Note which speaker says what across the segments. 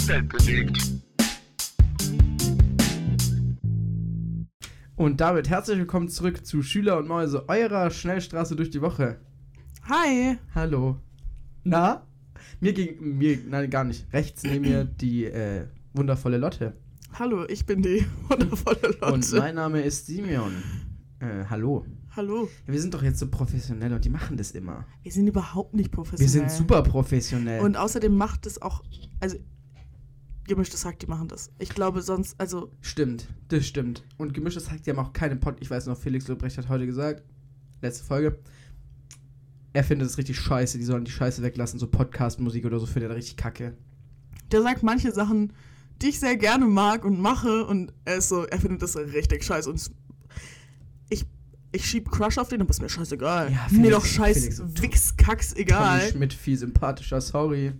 Speaker 1: die Welt bewegt.
Speaker 2: Und damit herzlich willkommen zurück zu Schüler und Mäuse, eurer Schnellstraße durch die Woche.
Speaker 3: Hi.
Speaker 2: Hallo. Na? Mir ging, mir, nein, gar nicht. Rechts neben mir die äh, wundervolle Lotte.
Speaker 3: Hallo, ich bin die wundervolle Lotte.
Speaker 2: Und mein Name ist Simeon. Äh, hallo.
Speaker 3: Hallo.
Speaker 2: Ja, wir sind doch jetzt so professionell und die machen das immer.
Speaker 3: Wir sind überhaupt nicht professionell.
Speaker 2: Wir sind super professionell.
Speaker 3: Und außerdem macht es auch, also gemischtes Hack, die machen das. Ich glaube sonst, also
Speaker 2: Stimmt, das stimmt. Und gemischtes Hack, die haben auch keine Pod. Ich weiß noch, Felix Lobrecht hat heute gesagt, letzte Folge, er findet es richtig scheiße, die sollen die Scheiße weglassen, so Podcast-Musik oder so, findet er richtig kacke.
Speaker 3: der sagt manche Sachen, die ich sehr gerne mag und mache und er ist so, er findet das richtig scheiße und es- ich ich schieb Crush auf den, aber ist mir scheißegal.
Speaker 2: Ja,
Speaker 3: mir
Speaker 2: Felix-
Speaker 3: doch scheiß
Speaker 2: Felix-
Speaker 3: Wix Kacks egal.
Speaker 2: Tommy Schmidt, viel sympathischer, sorry.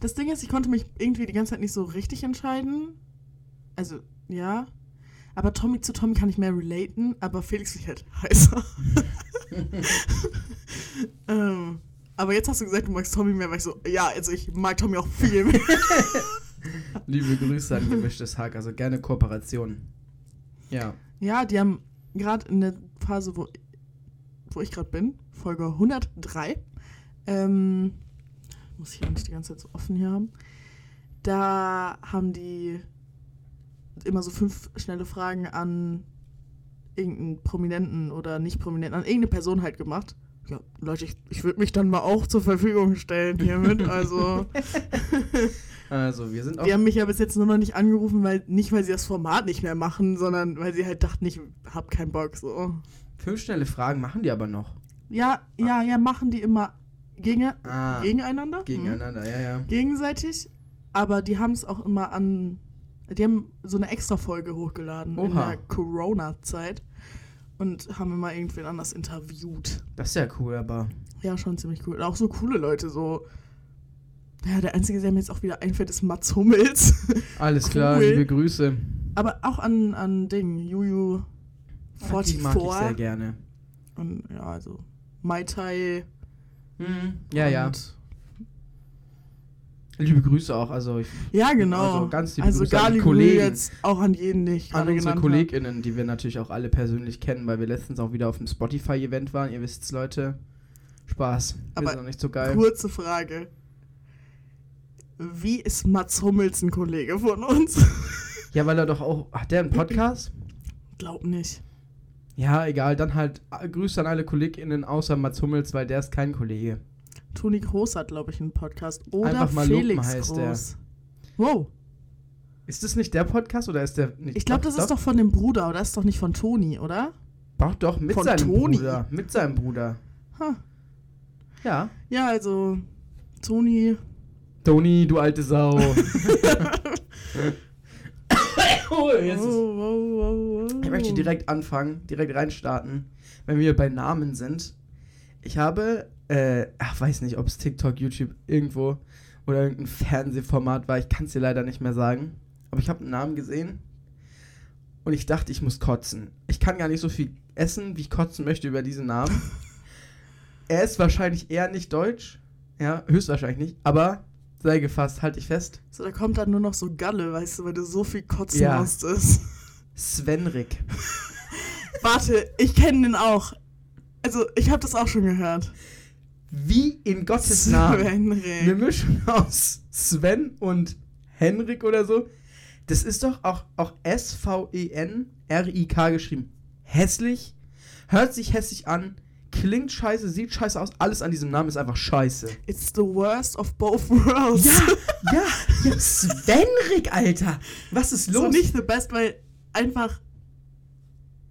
Speaker 3: Das Ding ist, ich konnte mich irgendwie die ganze Zeit nicht so richtig entscheiden. Also, ja. Aber Tommy zu Tommy kann ich mehr relaten, aber Felix ich halt heißer. ähm, aber jetzt hast du gesagt, du magst Tommy mehr, weil ich so, ja, also ich mag Tommy auch viel mehr.
Speaker 2: Liebe Grüße an gemischtes Hack, also gerne Kooperation. Ja.
Speaker 3: ja, die haben gerade in der Phase, wo, wo ich gerade bin, Folge 103, ähm, muss ich nicht die ganze Zeit so offen hier haben, da haben die immer so fünf schnelle Fragen an irgendeinen Prominenten oder nicht Prominenten, an irgendeine Person halt gemacht. Ja, Leute, ich, ich würde mich dann mal auch zur Verfügung stellen hiermit. Also,
Speaker 2: Also, wir sind auch.
Speaker 3: die haben mich ja bis jetzt nur noch nicht angerufen, weil nicht, weil sie das Format nicht mehr machen, sondern weil sie halt dachten, ich hab keinen Bock. So.
Speaker 2: Fünf schnelle Fragen machen die aber noch.
Speaker 3: Ja, ja, ja, machen die immer gegen,
Speaker 2: Ah,
Speaker 3: gegeneinander.
Speaker 2: Gegeneinander, ja, ja.
Speaker 3: gegenseitig, aber die haben es auch immer an. Die haben so eine extra Folge hochgeladen in
Speaker 2: Oha.
Speaker 3: der Corona-Zeit und haben immer irgendwen anders interviewt.
Speaker 2: Das ist ja cool, aber.
Speaker 3: Ja, schon ziemlich cool. Auch so coole Leute, so. Ja, der einzige, der mir jetzt auch wieder einfällt, ist Mats Hummels.
Speaker 2: Alles klar,
Speaker 3: Cool.
Speaker 2: liebe Grüße.
Speaker 3: aber auch an, an Ding, Juju
Speaker 2: Ah, Die mag ich sehr
Speaker 3: 44.
Speaker 2: gerne.
Speaker 3: Und ja, also Mai Tai.
Speaker 2: Hm, ja, ja.
Speaker 3: und-
Speaker 2: Liebe Grüße auch, also ich,
Speaker 3: Ja, genau.
Speaker 2: Also ganz liebe
Speaker 3: also
Speaker 2: Grüße an die Kollegen.
Speaker 3: jetzt auch an jeden, den ich
Speaker 2: an unsere KollegInnen, die wir natürlich auch alle persönlich kennen, weil wir letztens auch wieder auf dem Spotify-Event waren. Ihr wisst's, Leute. Spaß.
Speaker 3: Aber
Speaker 2: noch nicht so geil.
Speaker 3: Kurze Frage. Wie ist Mats Hummels ein Kollege von uns?
Speaker 2: Ja, weil er doch auch. Hat der einen Podcast?
Speaker 3: Glaub nicht.
Speaker 2: Ja, egal. Dann halt äh, Grüße an alle KollegInnen außer Mats Hummels, weil der ist kein Kollege.
Speaker 3: Toni Groß hat, glaube ich, einen Podcast. Oder
Speaker 2: Einfach mal
Speaker 3: Felix
Speaker 2: heißt der.
Speaker 3: Groß. Wow.
Speaker 2: Ist das nicht der Podcast oder ist der nicht?
Speaker 3: Ich glaube, das ist doch von dem Bruder, oder? Das ist doch nicht von Toni, oder?
Speaker 2: Doch, doch, mit
Speaker 3: von
Speaker 2: seinem
Speaker 3: Toni.
Speaker 2: Bruder. Mit seinem Bruder.
Speaker 3: Ha.
Speaker 2: Ja.
Speaker 3: Ja, also Toni.
Speaker 2: Toni, du alte Sau. Ich möchte direkt anfangen, direkt reinstarten, wenn wir bei Namen sind. Ich habe, äh, ach, weiß nicht, ob es TikTok, YouTube, irgendwo oder irgendein Fernsehformat war. Ich kann es dir leider nicht mehr sagen. Aber ich habe einen Namen gesehen und ich dachte, ich muss kotzen. Ich kann gar nicht so viel essen, wie ich kotzen möchte über diesen Namen. er ist wahrscheinlich eher nicht deutsch. Ja, höchstwahrscheinlich nicht. Aber sei gefasst, halt dich fest.
Speaker 3: So, da kommt dann nur noch so Galle, weißt du, weil du so viel kotzen
Speaker 2: Ja.
Speaker 3: musstest.
Speaker 2: Svenrik.
Speaker 3: Warte, ich kenne den auch. Also, ich habe das auch schon gehört.
Speaker 2: Wie in Gottes Namen. Eine
Speaker 3: Svenrik.
Speaker 2: Mischung aus Sven und Henrik oder so. Das ist doch auch, auch S-V-E-N-R-I-K geschrieben. Hässlich, hört sich hässlich an, klingt scheiße, sieht scheiße aus. Alles an diesem Namen ist einfach scheiße.
Speaker 3: It's the worst of both worlds.
Speaker 2: Ja, ja, ja. Svenrik, Alter. Was ist
Speaker 3: so
Speaker 2: los?
Speaker 3: nicht the best, weil einfach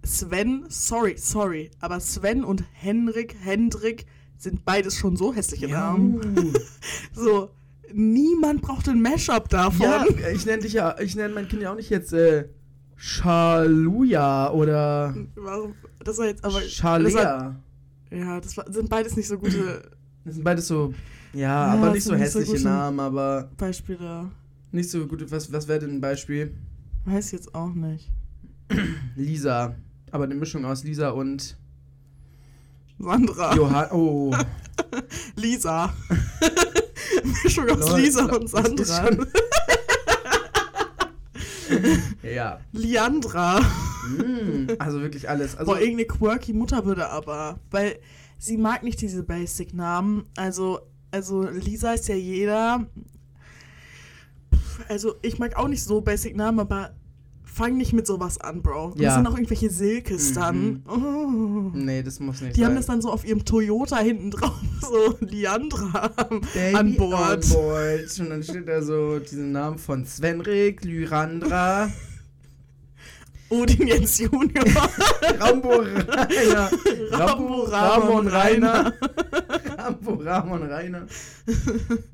Speaker 3: Sven, sorry, sorry, aber Sven und Henrik, Hendrik sind beides schon so hässliche
Speaker 2: ja.
Speaker 3: Namen. So, niemand braucht ein Mashup davon.
Speaker 2: ja, ich nenne dich ja, ich nenne mein Kind ja auch nicht jetzt äh, Shaluja oder
Speaker 3: Warum? Das war jetzt aber.
Speaker 2: Shalea.
Speaker 3: Ja, das war, sind beides nicht so gute
Speaker 2: Das sind beides so, ja,
Speaker 3: Ja,
Speaker 2: aber nicht so
Speaker 3: nicht so
Speaker 2: hässliche
Speaker 3: gute-
Speaker 2: Namen, aber
Speaker 3: Beispiele.
Speaker 2: nicht so gute. Was, was wäre denn ein Beispiel?
Speaker 3: Weiß ich jetzt auch nicht.
Speaker 2: Lisa. Aber eine Mischung aus Lisa und
Speaker 3: Sandra.
Speaker 2: Johann. Oh.
Speaker 3: Lisa. Mischung aus
Speaker 2: Lol,
Speaker 3: Lisa und Sandra.
Speaker 2: ja.
Speaker 3: Liandra.
Speaker 2: Mm, also wirklich alles. Also,
Speaker 3: Boah, irgendeine quirky Mutter würde aber. Weil sie mag nicht diese Basic-Namen. Also, also Lisa ist ja jeder. Also ich mag auch nicht so Basic-Namen, aber fang nicht mit sowas an, Bro.
Speaker 2: Ja.
Speaker 3: Das sind auch irgendwelche Silkes
Speaker 2: Mhm.
Speaker 3: dann. Oh.
Speaker 2: nee, das muss nicht
Speaker 3: Die
Speaker 2: sein.
Speaker 3: haben das dann so auf ihrem Toyota hinten drauf, so Liandra
Speaker 2: Baby
Speaker 3: an Bord.
Speaker 2: On board. Und dann steht da so diesen Namen von Svenrik, Lyrandra,
Speaker 3: Odin Jens Junior.
Speaker 2: Rambo Rainer,
Speaker 3: Rambo, Ramon, Rainer.
Speaker 2: Rambo Ramon Rainer.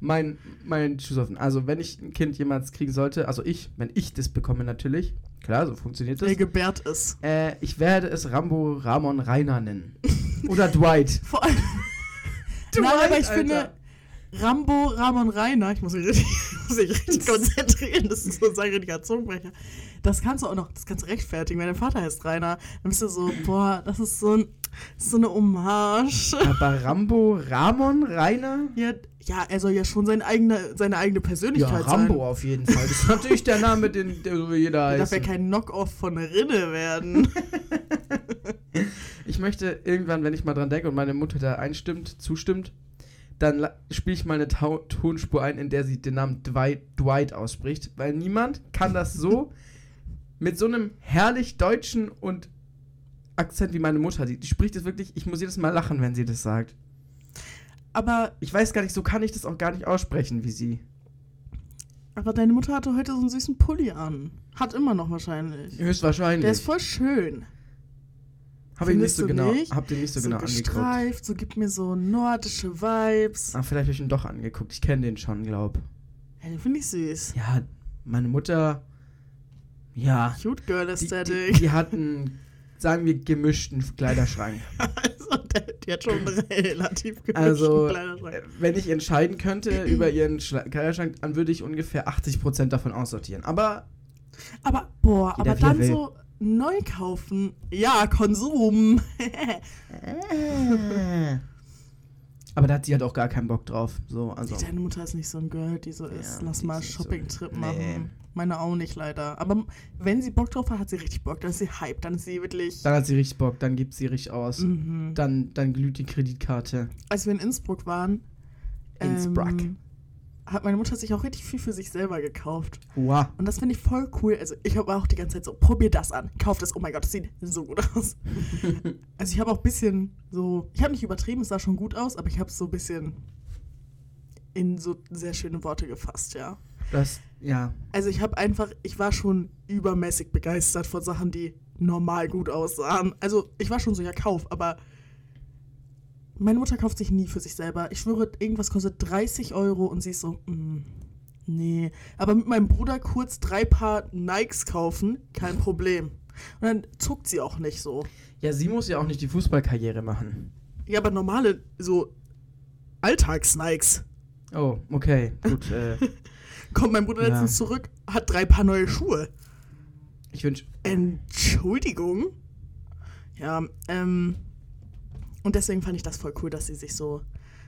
Speaker 2: Mein, mein Schuss offen. Also, wenn ich ein Kind jemals kriegen sollte, also ich, wenn ich das bekomme natürlich, klar, so funktioniert das.
Speaker 3: Der gebärt ist.
Speaker 2: Äh, ich werde es Rambo Ramon Rainer nennen. Oder Dwight.
Speaker 3: Vor allem. Nein, aber ich finde, Rambo, Ramon Rainer, ich muss mich richtig, muss mich richtig konzentrieren, das ist so ein richtiger Zungenbrecher. Das kannst du auch noch, das kannst du rechtfertigen, wenn dein Vater heißt Rainer. Dann bist du so, boah, das ist so, ein, so eine Hommage.
Speaker 2: Aber Rambo Ramon Rainer?
Speaker 3: Ja, ja, er soll ja schon seine eigene, seine eigene
Speaker 2: Ja,
Speaker 3: Persönlichkeit
Speaker 2: Rambo
Speaker 3: sein.
Speaker 2: auf jeden Fall. Das ist natürlich der Name, den der so jeder
Speaker 3: Er darf
Speaker 2: heißt.
Speaker 3: ja kein Knock-off von Rinne werden.
Speaker 2: Ich möchte irgendwann, wenn ich mal dran denke und meine Mutter da einstimmt, zustimmt, dann spiele ich mal eine Tau Tonspur ein, in der sie den Namen Dwight, Dwight ausspricht, weil niemand kann das so mit so einem herrlich deutschen und Akzent wie meine Mutter. Die, die spricht es wirklich, ich muss jedes Mal lachen, wenn sie das sagt.
Speaker 3: Aber,
Speaker 2: Ich weiß gar nicht, so kann ich das auch gar nicht aussprechen wie sie.
Speaker 3: aber deine Mutter hatte heute so einen süßen Pulli an. Hat immer noch wahrscheinlich.
Speaker 2: Höchstwahrscheinlich.
Speaker 3: Der ist voll schön.
Speaker 2: Hab ich nicht so genau,
Speaker 3: nicht?
Speaker 2: hab den nicht so,
Speaker 3: So,
Speaker 2: genau angeguckt.
Speaker 3: gestreift, so gibt mir so nordische Vibes.
Speaker 2: Ah, vielleicht habe ich ihn doch angeguckt. Ich kenne den schon, glaub.
Speaker 3: Ja, den finde ich süß.
Speaker 2: Ja, meine Mutter. Ja.
Speaker 3: Cute Girl
Speaker 2: Die, die,
Speaker 3: Aesthetic.
Speaker 2: die hat einen, sagen wir, gemischten Kleiderschrank.
Speaker 3: also, der, die hat schon einen relativ gemischten
Speaker 2: Also,
Speaker 3: Kleiderschrank.
Speaker 2: äh, wenn ich entscheiden könnte über ihren Schla Kleiderschrank, dann würde ich ungefähr 80% davon aussortieren. Aber
Speaker 3: Aber, boah, aber
Speaker 2: er
Speaker 3: dann
Speaker 2: will.
Speaker 3: so neu kaufen. Ja, Konsum.
Speaker 2: aber da hat sie halt auch gar keinen Bock drauf. So, also.
Speaker 3: Deine Mutter ist nicht so ein Girl, die so ist.
Speaker 2: Ja,
Speaker 3: Lass mal
Speaker 2: nicht so-
Speaker 3: Shopping-Trip
Speaker 2: Nee.
Speaker 3: machen. Meine auch nicht, leider. Aber wenn sie Bock drauf hat, hat sie richtig Bock. Dann ist sie hype. Dann ist sie wirklich.
Speaker 2: Dann hat sie richtig Bock, dann gibt sie richtig aus.
Speaker 3: Mhm.
Speaker 2: Dann, dann glüht die Kreditkarte.
Speaker 3: Als wir in Innsbruck waren,
Speaker 2: Innsbruck.
Speaker 3: ähm, hat meine Mutter sich auch richtig viel für sich selber gekauft.
Speaker 2: Wow.
Speaker 3: Und das finde ich voll cool. Also ich habe auch die ganze Zeit so, probier das an, kauf das, oh mein Gott, das sieht so gut aus. also ich habe auch ein bisschen so, ich habe nicht übertrieben, es sah schon gut aus, aber ich habe es so ein bisschen in so sehr schöne Worte gefasst, ja.
Speaker 2: Das, ja.
Speaker 3: Also ich habe einfach, ich war schon übermäßig begeistert von Sachen, die normal gut aussahen. Also ich war schon so, ja, kauf, aber meine Mutter kauft sich nie für sich selber. Ich schwöre, irgendwas kostet 30 Euro und sie ist so, mm, nee. Aber mit meinem Bruder kurz drei Paar Nikes kaufen, kein Problem. Und dann zuckt sie auch nicht so.
Speaker 2: Ja, sie muss ja auch nicht die Fußballkarriere machen.
Speaker 3: Ja, aber normale, so Alltags-Nikes.
Speaker 2: Oh, okay, gut. äh,
Speaker 3: Kommt mein Bruder
Speaker 2: Ja.
Speaker 3: letztens zurück, hat drei Paar neue Schuhe.
Speaker 2: ich wünsche.
Speaker 3: Entschuldigung? Ja, ähm. Und deswegen fand ich das voll cool, dass sie sich so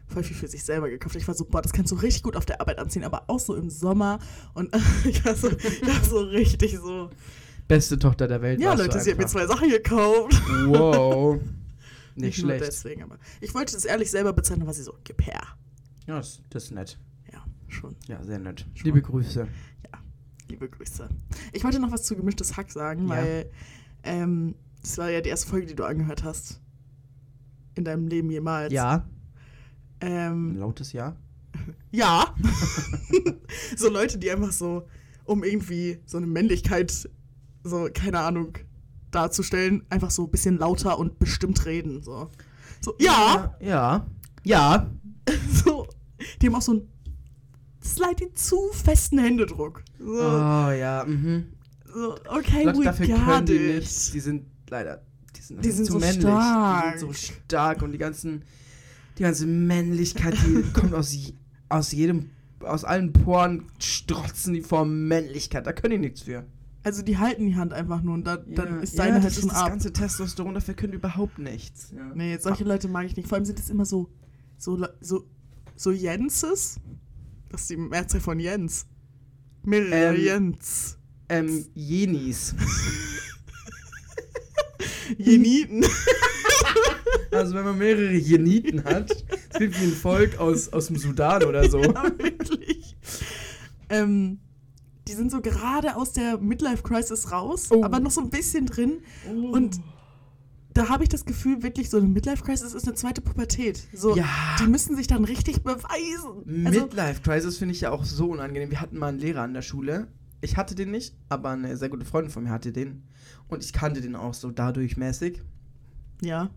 Speaker 3: voll viel für sich selber gekauft hat. Ich war so, boah, das kannst du richtig gut auf der Arbeit anziehen, aber auch so im Sommer. Und ich war so, ich war so richtig so.
Speaker 2: Beste Tochter der Welt.
Speaker 3: Ja, Leute, sie hat mir zwei Sachen gekauft.
Speaker 2: Wow. Nicht
Speaker 3: nur
Speaker 2: schlecht.
Speaker 3: deswegen, aber ich wollte es ehrlich selber bezeichnen, war sie so, gib her.
Speaker 2: Ja, das, das ist nett.
Speaker 3: Ja, schon.
Speaker 2: Ja, sehr nett.
Speaker 3: Schon.
Speaker 2: Liebe Grüße.
Speaker 3: Liebe Grüße. Ich wollte noch was zu gemischtes Hack sagen,
Speaker 2: Ja.
Speaker 3: weil ähm, das war ja die erste Folge, die du angehört hast. In deinem Leben jemals.
Speaker 2: Ja.
Speaker 3: Ähm,
Speaker 2: Ein lautes Ja.
Speaker 3: Ja. so Leute, die einfach so, um irgendwie so eine Männlichkeit, so, keine Ahnung, darzustellen, einfach so ein bisschen lauter und bestimmt reden. So, so ja,
Speaker 2: Ja. Ja.
Speaker 3: so. Die haben auch so einen slightly zu festen Händedruck. So,
Speaker 2: Oh, ja. Mhm.
Speaker 3: so okay,
Speaker 2: Leute,
Speaker 3: we
Speaker 2: dafür
Speaker 3: got
Speaker 2: können die
Speaker 3: it.
Speaker 2: nicht. Die sind leider. Die sind,
Speaker 3: Die sind so
Speaker 2: männlich.
Speaker 3: stark.
Speaker 2: Die sind so stark und die ganzen. Die ganze Männlichkeit, die kommt aus, je- aus jedem. Aus allen Poren strotzen die vor Männlichkeit. Da können die nichts für.
Speaker 3: Also die halten die Hand einfach nur und da, dann
Speaker 2: Ja.
Speaker 3: ist
Speaker 2: ja,
Speaker 3: deine halt
Speaker 2: das
Speaker 3: schon
Speaker 2: ist das
Speaker 3: ab.
Speaker 2: ganze Testosteron, dafür können die überhaupt nichts. Ja.
Speaker 3: Nee, solche Leute mag ich nicht. Vor allem sind es immer so, so, so, so Jenses. Das ist die Mehrzahl von Jens. Mehrere
Speaker 2: Ähm,
Speaker 3: Jens.
Speaker 2: Ähm, Jenis.
Speaker 3: Jeniten.
Speaker 2: Also wenn man mehrere Jeniten hat, es klingt wie ein Volk aus, aus dem Sudan oder so.
Speaker 3: ja, wirklich. Ähm, die sind so gerade aus der Midlife-Crisis raus,
Speaker 2: Oh.
Speaker 3: aber noch so ein bisschen drin. Und da habe ich das Gefühl, wirklich so eine Midlife-Crisis ist eine zweite Pubertät. So,
Speaker 2: Ja.
Speaker 3: die müssen sich dann richtig beweisen. Also,
Speaker 2: Midlife Crisis finde ich ja auch so unangenehm. Wir hatten mal einen Lehrer an der Schule. Ich hatte den nicht, aber eine sehr gute Freundin von mir hatte den. Und ich kannte den auch so dadurch mäßig.
Speaker 3: ja.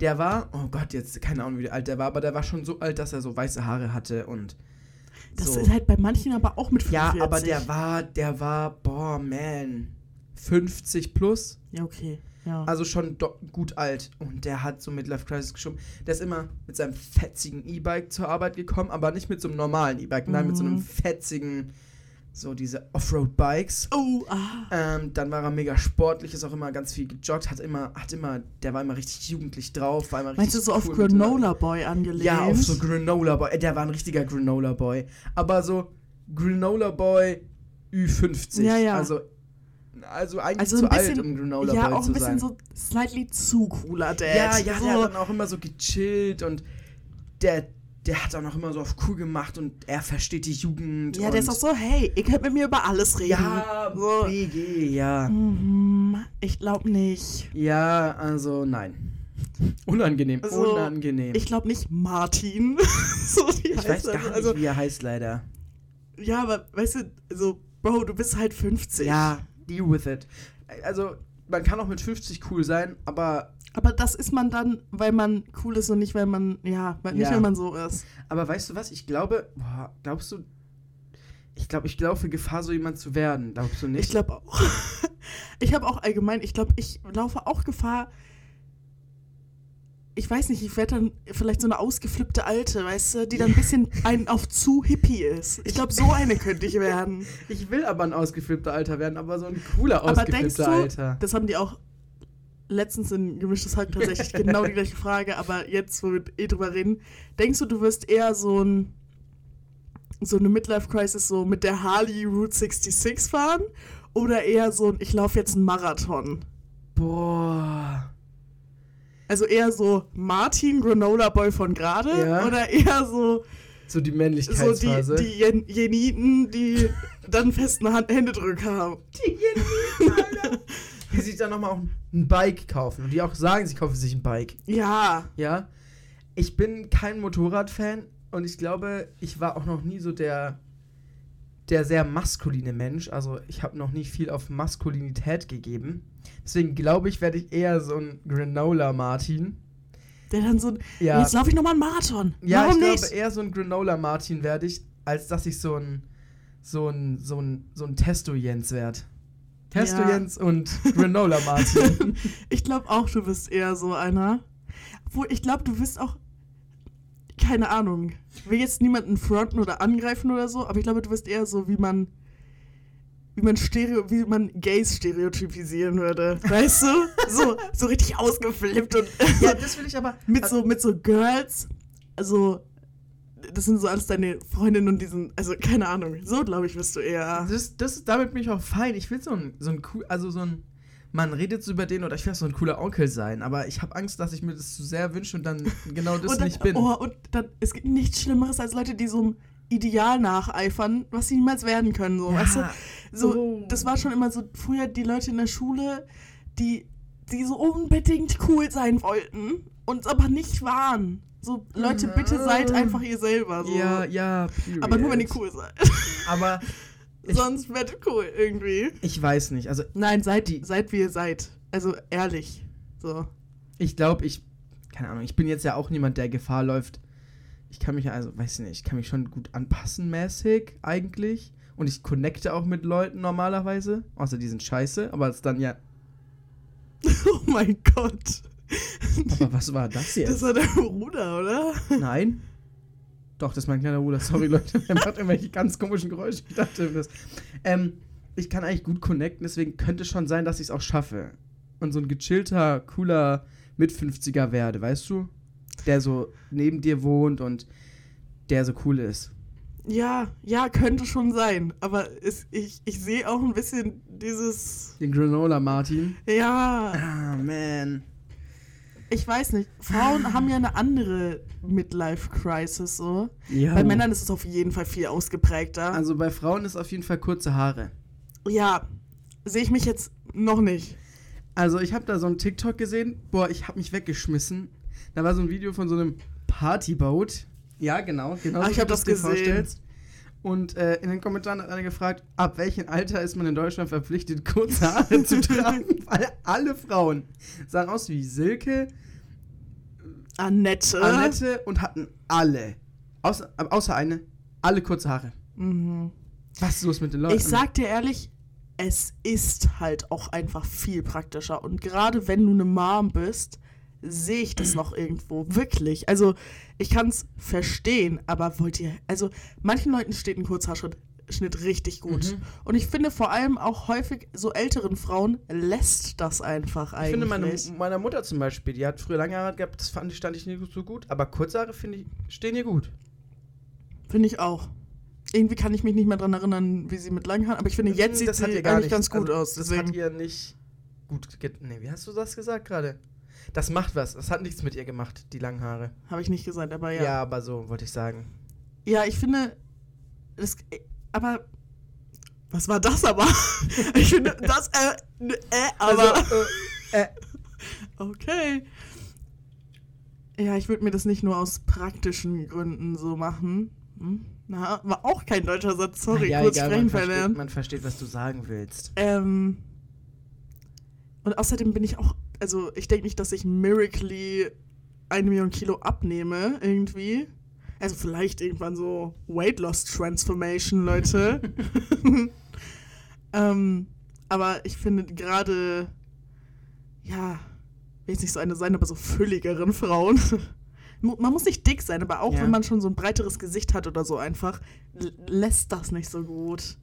Speaker 2: Der war, oh Gott, jetzt keine Ahnung, wie alt der war, aber der war schon so alt, dass er so weiße Haare hatte und
Speaker 3: Das
Speaker 2: so.
Speaker 3: ist halt bei manchen aber auch mit 45.
Speaker 2: Ja, aber der war, der war, boah, man, 50 plus.
Speaker 3: Ja, okay. Ja.
Speaker 2: Also schon gut alt. Und der hat so Midlife Crisis geschoben. Der ist immer mit seinem fetzigen E-Bike zur Arbeit gekommen, aber nicht mit so einem normalen E-Bike, nein, mit so einem
Speaker 3: Mhm.
Speaker 2: fetzigen, so diese Offroad-Bikes.
Speaker 3: oh, ah.
Speaker 2: Ähm, dann war er mega sportlich, ist auch immer ganz viel gejoggt, hat immer, hat immer, der war immer richtig jugendlich drauf, war immer richtig
Speaker 3: Meinst du so auf
Speaker 2: cool mit-
Speaker 3: Granola Boy angelehnt?
Speaker 2: Ja, auf so Granola Boy. Äh, Der war ein richtiger Granola Boy. Aber so Granola Boy Ü50.
Speaker 3: Ja, ja.
Speaker 2: Also, also eigentlich
Speaker 3: Also
Speaker 2: zu
Speaker 3: bisschen-
Speaker 2: alt, um Granola
Speaker 3: Ja,
Speaker 2: Boy
Speaker 3: auch
Speaker 2: zu
Speaker 3: ein bisschen
Speaker 2: sein.
Speaker 3: so slightly zu cooler Dad.
Speaker 2: ja, ja,
Speaker 3: so,
Speaker 2: der hat dann auch immer so gechillt und der, der hat auch noch immer so auf cool gemacht und er versteht die Jugend.
Speaker 3: ja, der ist auch so, hey, ihr könnt mit mir über alles reden.
Speaker 2: Ja,
Speaker 3: so.
Speaker 2: BG, ja.
Speaker 3: Mhm, ich glaube nicht.
Speaker 2: Ja, also nein. Unangenehm,
Speaker 3: Also,
Speaker 2: unangenehm.
Speaker 3: Ich glaube nicht Martin. so, die
Speaker 2: Ich
Speaker 3: heißt
Speaker 2: weiß gar nicht,
Speaker 3: also,
Speaker 2: wie er heißt leider.
Speaker 3: Ja, aber weißt du, so, Bro, du bist halt 50.
Speaker 2: Ja, deal with it. Also, man kann auch mit 50 cool sein, aber
Speaker 3: Aber das ist man dann, weil man cool ist und nicht, weil man, ja, weil- nicht,
Speaker 2: Ja.
Speaker 3: weil man so ist.
Speaker 2: Aber weißt du was? Ich glaube, boah, glaubst du, ich glaube, ich laufe Gefahr, so jemand zu werden. Glaubst du nicht?
Speaker 3: Ich glaube auch. Ich habe auch allgemein, ich glaube, ich laufe auch Gefahr. Ich weiß nicht, ich werde dann vielleicht so eine ausgeflippte Alte, weißt du, die dann ein bisschen ein auf zu hippie ist. Ich glaube, so eine könnte ich werden.
Speaker 2: Ich will aber ein ausgeflippter Alter werden, aber so ein cooler
Speaker 3: Aber denkst
Speaker 2: ausgeflippter
Speaker 3: du,
Speaker 2: Alter.
Speaker 3: das haben die auch letztens in Gemischtes Hack tatsächlich genau die gleiche Frage, aber jetzt, wo wir eh drüber reden, denkst du, du wirst eher so ein so eine Midlife-Crisis so mit der Harley Route 66 fahren oder eher so ein ich laufe jetzt einen Marathon?
Speaker 2: Boah.
Speaker 3: Also eher so Martin Granola Boy von gerade
Speaker 2: Ja.
Speaker 3: oder eher so,
Speaker 2: So die
Speaker 3: so die,
Speaker 2: Männlichkeitsphase.
Speaker 3: die Jen Jeniten, die dann festen Hand haben.
Speaker 2: die Jenny, Alter. Die sich dann nochmal auch ein Bike kaufen und die auch sagen, sie kaufen sich ein Bike.
Speaker 3: Ja,
Speaker 2: Ja. Ich bin kein Motorradfan und ich glaube, ich war auch noch nie so der, der sehr maskuline Mensch. Also ich habe noch nicht viel auf Maskulinität gegeben. Deswegen glaube ich, werde ich eher so ein Granola Martin.
Speaker 3: der dann so,
Speaker 2: Ja,
Speaker 3: jetzt laufe ich nochmal einen Marathon.
Speaker 2: ja
Speaker 3: Warum
Speaker 2: ich
Speaker 3: nicht?
Speaker 2: glaube eher so ein Granola Martin werde ich, als dass ich so ein so ein so ein so ein Testo Jens werde. Testo
Speaker 3: Ja.
Speaker 2: Jens und Granola Martin.
Speaker 3: Ich glaube auch, du bist eher so einer. Obwohl, ich glaube, du bist auch. Keine Ahnung. Ich will jetzt niemanden fronten oder angreifen oder so, aber ich glaube, du bist eher so, wie man. Wie man, Stereo, wie man Gays stereotypisieren würde. Weißt du? So, so richtig ausgeflippt und
Speaker 2: ja, das will ich aber
Speaker 3: mit, so, mit so Girls. Also, das sind so alles deine Freundinnen und diesen. Also, keine Ahnung. So, glaube ich, bist du eher.
Speaker 2: Das, das, damit bin ich auch fein. Ich will so ein, so ein cool, also so ein, man redet so über den oder ich will so ein cooler Onkel sein, aber ich habe Angst, dass ich mir das zu sehr wünsche und dann genau das
Speaker 3: dann,
Speaker 2: nicht bin.
Speaker 3: Oh, und dann, es gibt nichts Schlimmeres als Leute, die so einem Ideal nacheifern, was sie niemals werden können. So,
Speaker 2: Ja,
Speaker 3: weißt du? so,
Speaker 2: oh.
Speaker 3: Das war schon immer so früher die Leute in der Schule, die, die so unbedingt cool sein wollten und es aber nicht waren. So, Leute, bitte seid einfach ihr selber. So.
Speaker 2: Ja, ja, period.
Speaker 3: aber nur wenn ihr cool seid.
Speaker 2: Aber
Speaker 3: Sonst werdet cool irgendwie.
Speaker 2: ich weiß nicht. Also
Speaker 3: Nein, seid,
Speaker 2: Die-
Speaker 3: seid wie ihr seid. Also ehrlich. So.
Speaker 2: ich glaube, ich, keine Ahnung, ich bin jetzt ja auch niemand, der Gefahr läuft. Ich kann mich ja, also, weiß ich nicht, ich kann mich schon gut anpassen mäßig eigentlich. Und ich connecte auch mit Leuten normalerweise. Außer die sind scheiße, aber es ist dann ja.
Speaker 3: Oh mein Gott.
Speaker 2: Aber was war das jetzt?
Speaker 3: Das war dein Bruder, oder?
Speaker 2: Nein. Doch, das ist mein kleiner Bruder. Sorry, Leute. Er macht irgendwelche ganz komischen Geräusche. Ich dachte, das. Ähm, ich kann eigentlich gut connecten, deswegen könnte schon sein, dass ich es auch schaffe. Und so ein gechillter, cooler Mit-50er werde, weißt du? Der so neben dir wohnt und der so cool ist.
Speaker 3: Ja, ja, könnte schon sein. Aber es, ich, ich sehe auch ein bisschen dieses.
Speaker 2: Den Granola Martin.
Speaker 3: Ja,
Speaker 2: Ah, man.
Speaker 3: Ich weiß nicht. Frauen haben ja eine andere Midlife-Crisis so.
Speaker 2: Ja.
Speaker 3: Bei Männern ist es auf jeden Fall viel ausgeprägter.
Speaker 2: Also bei Frauen ist auf jeden Fall kurze Haare.
Speaker 3: ja, sehe ich mich jetzt noch nicht.
Speaker 2: Also ich habe da so einen TikTok gesehen. Boah, ich habe mich weggeschmissen. Da war so ein Video von so einem Partyboat. Ja, genau. genau so,
Speaker 3: ich
Speaker 2: wie
Speaker 3: hab
Speaker 2: du
Speaker 3: das gesehen.
Speaker 2: vorstellst. Und äh, in den Kommentaren hat einer gefragt, ab welchem Alter ist man in Deutschland verpflichtet, kurze Haare zu tragen? Weil alle Frauen sahen aus wie Silke,
Speaker 3: Annette.
Speaker 2: Annette und hatten alle, außer, außer eine, alle kurze Haare.
Speaker 3: Mhm.
Speaker 2: Was ist los mit den Leuten?
Speaker 3: Ich sag dir ehrlich, es ist halt auch einfach viel praktischer. Und gerade wenn du eine Mom bist, sehe ich das noch irgendwo. Wirklich. Also, ich kann es verstehen, aber wollt ihr. Also, manchen Leuten steht ein Kurzhaarschnitt Schnitt richtig gut.
Speaker 2: Mhm.
Speaker 3: Und ich finde vor allem auch häufig so älteren Frauen lässt das einfach eigentlich.
Speaker 2: Ich finde, meine, meiner Mutter zum Beispiel, die hat früher lange Haare gehabt, das fand ich, stand ich nicht so gut, aber kurze Haare finde ich, stehen ihr gut.
Speaker 3: Finde ich auch. Irgendwie kann ich mich nicht mehr dran erinnern, wie sie mit langen Haaren, aber ich finde, jetzt sieht
Speaker 2: das
Speaker 3: sie
Speaker 2: hat ihr gar
Speaker 3: eigentlich
Speaker 2: nicht,
Speaker 3: ganz gut
Speaker 2: also,
Speaker 3: aus.
Speaker 2: Das
Speaker 3: Deswegen.
Speaker 2: hat ihr nicht gut Nee, wie hast du das gesagt gerade? Das macht was. Das hat nichts mit ihr gemacht, die langen Haare.
Speaker 3: Habe ich nicht gesagt, aber
Speaker 2: Ja,
Speaker 3: ja.
Speaker 2: aber so wollte ich sagen.
Speaker 3: Ja, ich finde, das, aber, was war das aber? ich finde, das, äh, äh, aber,
Speaker 2: Also, äh, äh,
Speaker 3: okay. Ja, ich würde mir das nicht nur aus praktischen Gründen so machen. Hm? Na, war auch kein deutscher Satz, sorry,
Speaker 2: ja,
Speaker 3: kurz
Speaker 2: egal,
Speaker 3: sprechen
Speaker 2: man versteht,
Speaker 3: verlernt.
Speaker 2: man versteht, was du sagen willst.
Speaker 3: Ähm, und außerdem bin ich auch, also ich denke nicht, dass ich miraculously eine Million Kilo abnehme, irgendwie. Also vielleicht irgendwann so Weight Loss Transformation, Leute. ähm, aber ich finde gerade, ja, will jetzt nicht so eine sein, aber so fülligeren Frauen. Man muss nicht dick sein, aber auch
Speaker 2: Ja.
Speaker 3: wenn man schon so ein breiteres Gesicht hat oder so einfach, lässt das nicht so gut.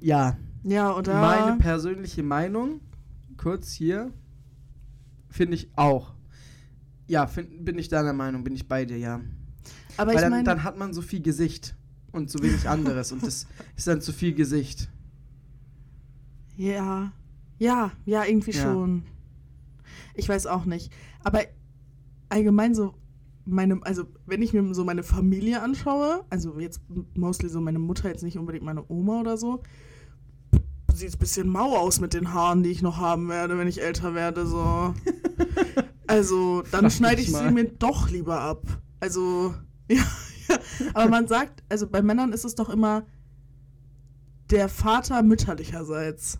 Speaker 2: Ja,
Speaker 3: Ja, oder?
Speaker 2: meine persönliche Meinung, kurz hier, finde ich auch. Ja, find, bin ich deiner Meinung, bin ich bei dir, ja.
Speaker 3: aber
Speaker 2: Weil
Speaker 3: ich
Speaker 2: dann,
Speaker 3: meine,
Speaker 2: dann hat man so viel Gesicht und so wenig anderes und das ist dann zu viel Gesicht.
Speaker 3: ja, ja, ja, irgendwie
Speaker 2: Ja.
Speaker 3: schon. Ich weiß auch nicht. Aber allgemein so meine, also wenn ich mir so meine Familie anschaue, also jetzt mostly so meine Mutter, jetzt nicht unbedingt meine Oma oder so, sieht es ein bisschen mau aus mit den Haaren, die ich noch haben werde, wenn ich älter werde, so. Also, dann schneide ich
Speaker 2: mal.
Speaker 3: sie mir doch lieber ab. Also, ja, ja. Aber man sagt, also bei Männern ist es doch immer der Vater mütterlicherseits.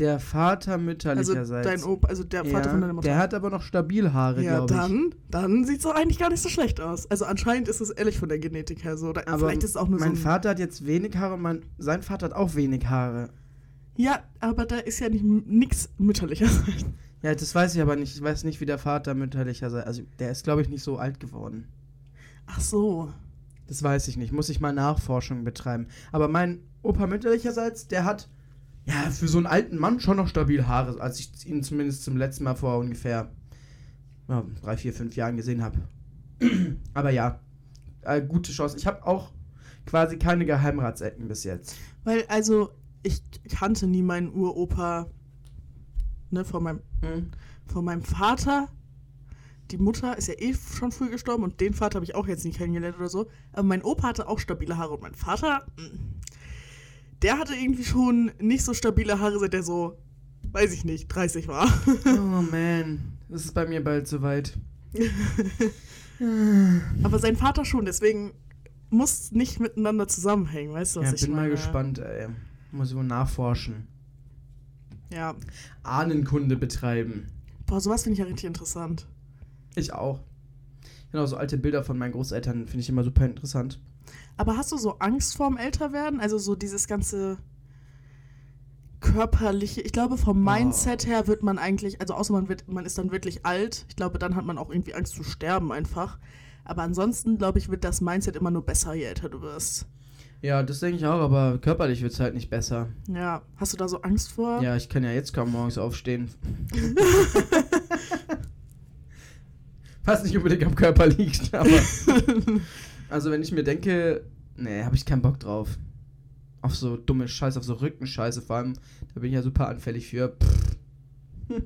Speaker 2: Der Vater
Speaker 3: Also
Speaker 2: mütterlicherseits.
Speaker 3: dein Opa, also der Vater
Speaker 2: ja,
Speaker 3: von deiner Mutter.
Speaker 2: Der hat aber noch stabil Haare,
Speaker 3: ja,
Speaker 2: glaube ich.
Speaker 3: dann, dann sieht es doch eigentlich gar nicht so schlecht aus. Also anscheinend ist es ehrlich von der Genetik her so. Oder
Speaker 2: Aber
Speaker 3: vielleicht ist es auch nur so.
Speaker 2: mein
Speaker 3: ein-
Speaker 2: Vater hat jetzt wenig Haare und mein, sein Vater hat auch wenig Haare.
Speaker 3: Ja, aber da ist ja nicht nix mütterlicherseits.
Speaker 2: Ja, das weiß ich aber nicht. Ich weiß nicht, wie der Vater mütterlicherseits. Also, der ist, glaube ich, nicht so alt geworden.
Speaker 3: Ach so.
Speaker 2: Das weiß ich nicht. Muss ich mal Nachforschung betreiben. Aber mein Opa mütterlicherseits, der hat ja für so einen alten Mann schon noch stabil Haare, als ich ihn zumindest zum letzten Mal vor ungefähr ja, drei, vier, fünf Jahren gesehen habe. aber ja, äh, gute Chance. Ich habe auch quasi keine Geheimratsecken bis jetzt.
Speaker 3: Weil, also, ich kannte nie meinen Uropa, ne, von meinem,
Speaker 2: Hm?
Speaker 3: von meinem Vater. Die Mutter ist ja eh schon früh gestorben und den Vater habe ich auch jetzt nicht kennengelernt oder so. Aber mein Opa hatte auch stabile Haare und mein Vater, mm, der hatte irgendwie schon nicht so stabile Haare, seit er so, weiß ich nicht, 30 war.
Speaker 2: Oh man, das ist bei mir bald soweit.
Speaker 3: Aber sein Vater schon, deswegen muss nicht miteinander zusammenhängen, weißt du, was
Speaker 2: Ja,
Speaker 3: ich
Speaker 2: bin mal
Speaker 3: meine?
Speaker 2: gespannt, ey. Muss ich wohl nachforschen.
Speaker 3: Ja.
Speaker 2: Ahnenkunde betreiben.
Speaker 3: Boah, sowas finde ich ja richtig interessant.
Speaker 2: Ich auch. Genau, so alte Bilder von meinen Großeltern finde ich immer super interessant.
Speaker 3: Aber hast du so Angst vorm Älterwerden? Also so dieses ganze körperliche, ich glaube vom
Speaker 2: Oh.
Speaker 3: Mindset her wird man eigentlich, also außer man wird, man ist dann wirklich alt, ich glaube, dann hat man auch irgendwie Angst zu sterben einfach. Aber ansonsten, glaube ich, wird das Mindset immer nur besser, je älter du wirst.
Speaker 2: Ja, das denke ich auch, aber körperlich wird es halt nicht besser.
Speaker 3: Ja, hast du da so Angst vor?
Speaker 2: Ja, ich kann ja jetzt kaum morgens aufstehen. Was nicht unbedingt am Körper liegt, aber Also wenn ich mir denke, nee, habe ich keinen Bock drauf. Auf so dumme Scheiße, auf so Rückenscheiße vor allem. Da bin ich ja super anfällig für.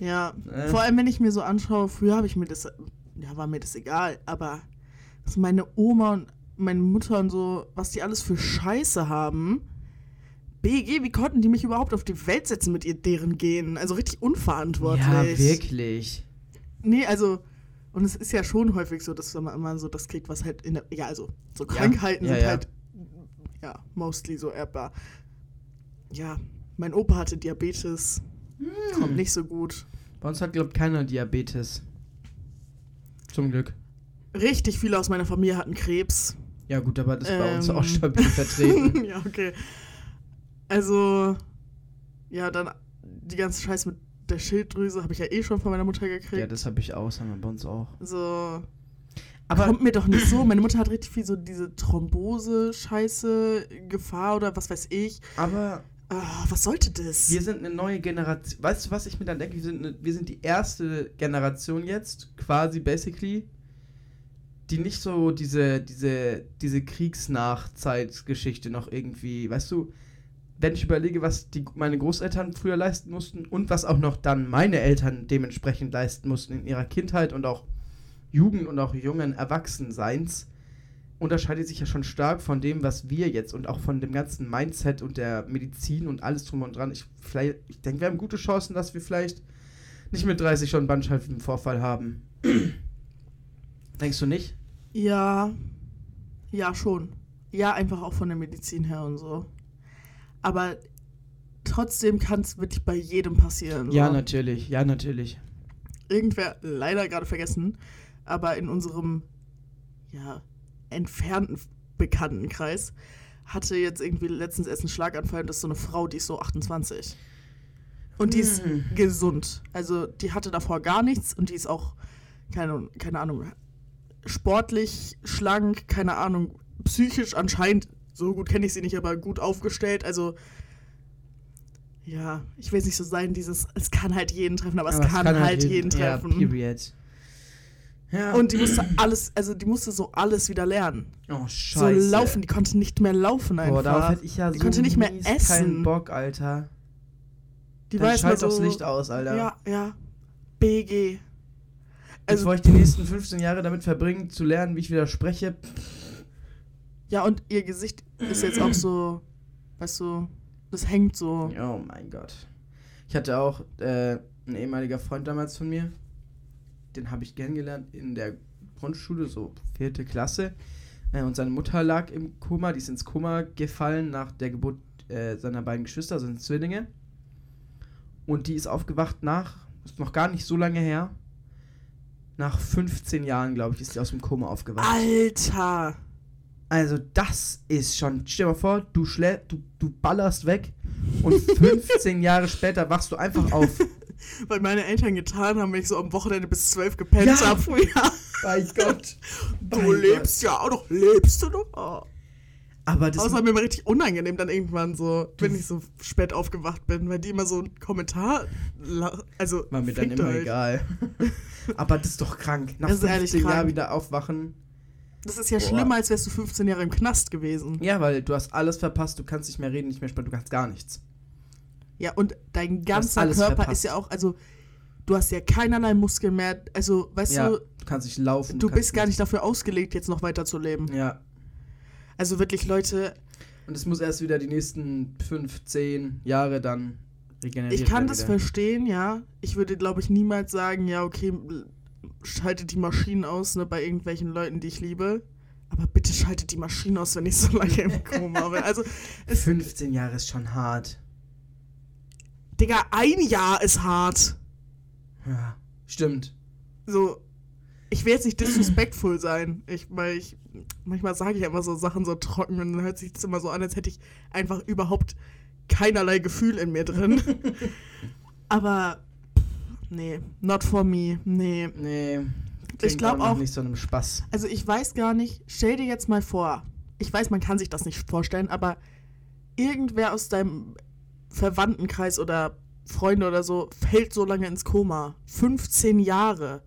Speaker 3: Ja,
Speaker 2: Äh.
Speaker 3: vor allem wenn ich mir so anschaue, früher habe ich mir das, ja, war mir das egal, aber was meine Oma und meine Mutter und so, was die alles für Scheiße haben. BG, wie konnten die mich überhaupt auf die Welt setzen mit ihr deren Genen? Also richtig unverantwortlich.
Speaker 2: Ja, wirklich.
Speaker 3: Nee, also, und es ist ja schon häufig so, dass man immer so das kriegt, was halt in der, ja, also, so Krankheiten
Speaker 2: ja,
Speaker 3: sind
Speaker 2: ja.
Speaker 3: halt, ja, mostly so erbbar. Ja, mein Opa hatte Diabetes,
Speaker 2: Hm.
Speaker 3: kommt nicht so gut.
Speaker 2: Bei uns hat, glaubt keiner Diabetes. Zum Glück.
Speaker 3: Richtig viele aus meiner Familie hatten Krebs.
Speaker 2: Ja, gut, aber das ist bei uns
Speaker 3: Ähm.
Speaker 2: auch stabil vertreten.
Speaker 3: ja, okay. Also, ja, dann die ganze Scheiße mit der Schilddrüse habe ich ja eh schon von meiner Mutter gekriegt.
Speaker 2: ja, das habe ich auch, das haben wir bei uns auch.
Speaker 3: so,
Speaker 2: Aber
Speaker 3: kommt mir doch nicht so. Meine Mutter hat richtig viel so diese Thrombose-Scheiße, Gefahr oder was weiß ich.
Speaker 2: Aber
Speaker 3: Ah, was sollte das?
Speaker 2: wir sind eine neue Generation. Weißt du, was ich mir dann denke? Wir sind, eine, wir sind die erste Generation jetzt, quasi basically, die nicht so diese, diese, diese Kriegsnachzeitgeschichte noch irgendwie, weißt du, wenn ich überlege, was die, meine Großeltern früher leisten mussten und was auch noch dann meine Eltern dementsprechend leisten mussten in ihrer Kindheit und auch Jugend und auch jungen Erwachsenseins, unterscheidet sich ja schon stark von dem, was wir jetzt und auch von dem ganzen Mindset und der Medizin und alles drum und dran. Ich, ich denke, wir haben gute Chancen, dass wir vielleicht nicht mit 30 schon Bandscheibenvorfall haben. Denkst du nicht?
Speaker 3: Ja, ja, schon. Ja, einfach auch von der Medizin her und so. Aber trotzdem kann es wirklich bei jedem passieren.
Speaker 2: Ja,
Speaker 3: so.
Speaker 2: natürlich. Ja, natürlich.
Speaker 3: Irgendwer, leider gerade vergessen, aber in unserem, ja, entfernten Bekanntenkreis hatte jetzt irgendwie letztens erst einen Schlaganfall und das ist so eine Frau, die ist so 28. Und die ist
Speaker 2: Hm.
Speaker 3: gesund. Also die hatte davor gar nichts und die ist auch, keine, keine Ahnung, sportlich, schlank, keine Ahnung, psychisch anscheinend, so gut kenne ich sie nicht, aber gut aufgestellt. Also ja, ich will es nicht so sein, dieses, es kann halt jeden treffen, aber,
Speaker 2: Aber
Speaker 3: es kann, halt jeden,
Speaker 2: Ja,
Speaker 3: treffen.
Speaker 2: period. Ja.
Speaker 3: und die musste alles, also die musste so alles wieder lernen.
Speaker 2: oh, scheiße.
Speaker 3: So laufen, die konnte nicht mehr laufen einfach.
Speaker 2: Boah, darauf hätte ich ja
Speaker 3: Die
Speaker 2: so
Speaker 3: konnte nicht mehr essen.
Speaker 2: keinen Bock, Alter.
Speaker 3: die
Speaker 2: Dann
Speaker 3: erstmal
Speaker 2: schalt
Speaker 3: so,
Speaker 2: das Licht aus, Alter.
Speaker 3: Ja, ja. BG.
Speaker 2: Also, Bevor ich die nächsten 15 Jahre damit verbringe, zu lernen, wie ich wieder spreche.
Speaker 3: Ja, und ihr Gesicht ist jetzt auch so, weißt du, das hängt so.
Speaker 2: Oh mein Gott. Ich hatte auch äh, ein ehemaliger Freund damals von mir. Den habe ich kennengelernt in der Grundschule, so vierte Klasse. Äh, und seine Mutter lag im Koma. Die ist ins Koma gefallen nach der Geburt äh, seiner beiden Geschwister, also sind Zwillinge. Und die ist aufgewacht nach, ist noch gar nicht so lange her. Nach 15 Jahren, glaube ich, ist sie aus dem Koma aufgewacht.
Speaker 3: Alter!
Speaker 2: Also das ist schon, stell dir mal vor, du, schlä du, du ballerst weg und 15 Jahre später wachst du einfach auf.
Speaker 3: Weil meine Eltern getan haben, wenn ich so am Wochenende bis zwölf gepennt
Speaker 2: Ja.
Speaker 3: habe früher.
Speaker 2: Bei Gott.
Speaker 3: Du
Speaker 2: Mein
Speaker 3: lebst ja auch noch. Lebst du noch? Oh.
Speaker 2: Aber das
Speaker 3: war mir immer richtig unangenehm dann irgendwann so, wenn ich so spät aufgewacht bin, weil die immer so einen Kommentar, also
Speaker 2: war mir dann immer
Speaker 3: euch.
Speaker 2: egal. Aber das ist doch krank. Nach
Speaker 3: Das ist ehrlich
Speaker 2: 15 Jahren wieder aufwachen.
Speaker 3: Das ist ja
Speaker 2: Boah.
Speaker 3: schlimmer, als wärst du 15 Jahre im Knast gewesen.
Speaker 2: Ja, weil du hast alles verpasst, du kannst nicht mehr reden, nicht mehr sprechen, du kannst gar nichts.
Speaker 3: Ja, und dein ganzer Körper
Speaker 2: verpasst.
Speaker 3: ist ja auch, also du hast ja keinerlei Muskeln mehr, also weißt
Speaker 2: ja,
Speaker 3: du,
Speaker 2: du kannst nicht laufen.
Speaker 3: du bist gar nicht dafür ausgelegt, jetzt noch weiter zu leben.
Speaker 2: Ja.
Speaker 3: Also wirklich, Leute,
Speaker 2: Und es muss erst wieder die nächsten 5, 10 Jahre dann regeneriert
Speaker 3: ich kann
Speaker 2: werden
Speaker 3: das
Speaker 2: wieder.
Speaker 3: verstehen, ja. Ich würde, glaube ich, niemals sagen, ja, okay, schaltet die Maschinen aus, ne, bei irgendwelchen Leuten, die ich liebe. Aber bitte schaltet die Maschinen aus, wenn ich so lange im Koma bin. Also, es,
Speaker 2: 15 Jahre ist schon hart.
Speaker 3: Digga, ein Jahr ist hart.
Speaker 2: Ja, stimmt.
Speaker 3: So, ich will jetzt nicht disrespectful sein. Ich, weil ich, manchmal sage ich immer so Sachen so trocken und dann hört sich das immer so an, als hätte ich einfach überhaupt keinerlei Gefühl in mir drin. Aber, nee, not for me, nee.
Speaker 2: Nee.
Speaker 3: Ich
Speaker 2: klingt
Speaker 3: glaub
Speaker 2: nach
Speaker 3: auch-
Speaker 2: nicht so einem Spaß.
Speaker 3: Also ich weiß gar nicht, stell dir jetzt mal vor, ich weiß, man kann sich das nicht vorstellen, aber irgendwer aus deinem Verwandtenkreis oder Freunde oder so fällt so lange ins Koma. 15 Jahre.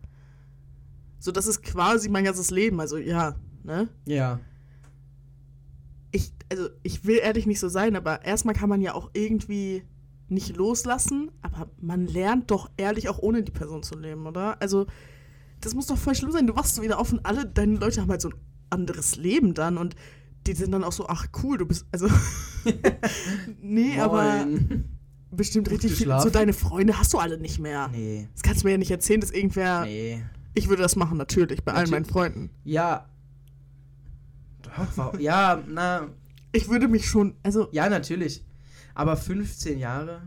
Speaker 3: So, das ist quasi mein ganzes Leben. Also ja, ne?
Speaker 2: Ja.
Speaker 3: Ich, also ich will ehrlich nicht so sein, aber erstmal kann man ja auch irgendwie nicht loslassen, aber man lernt doch ehrlich auch ohne die Person zu leben, oder? Also, das muss doch voll schlimm sein. Du wachst so wieder auf und alle deine Leute haben halt so ein anderes Leben dann und die sind dann auch so, ach cool, du bist, also, nee, aber
Speaker 2: Moin.
Speaker 3: bestimmt
Speaker 2: Gut
Speaker 3: richtig viel. So deine Freunde hast du alle nicht mehr.
Speaker 2: Nee.
Speaker 3: Das kannst du mir ja nicht erzählen, dass irgendwer,
Speaker 2: Nee.
Speaker 3: ich würde das machen, natürlich, bei allen meinen. Freunden.
Speaker 2: Ja. Doch? Ja, na.
Speaker 3: Ich würde mich schon, also
Speaker 2: Ja, natürlich. Aber 15 Jahre?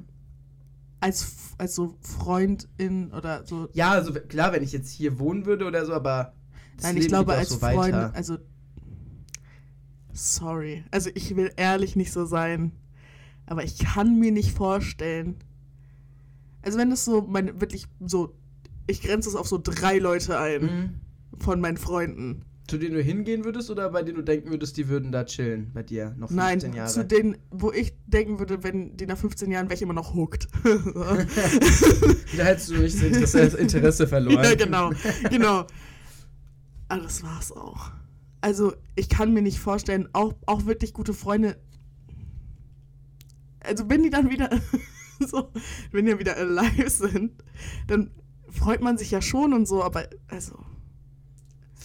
Speaker 3: als, als so Freundin oder so,
Speaker 2: Ja, also klar, wenn ich jetzt hier wohnen würde oder so, aber. das
Speaker 3: nein, ich glaube als
Speaker 2: so
Speaker 3: Freundin, also, sorry, also ich will ehrlich nicht so sein, aber ich kann mir nicht vorstellen, also wenn es so, meine, wirklich so, ich grenze es auf so drei Leute ein
Speaker 2: Mhm.
Speaker 3: von meinen Freunden.
Speaker 2: Zu denen du hingehen würdest oder bei denen du denken würdest, die würden da chillen bei dir noch 15
Speaker 3: Nein,
Speaker 2: Jahre?
Speaker 3: zu denen, wo ich denken würde, wenn die nach 15 Jahren wäre ich immer noch hooked.
Speaker 2: da hättest du nicht das Interesse verloren.
Speaker 3: ja, genau, genau. Aber das war's auch. Also, ich kann mir nicht vorstellen, auch, auch wirklich gute Freunde. Also, wenn die dann wieder so, wenn die wieder alive sind, dann freut man sich ja schon und so, aber also,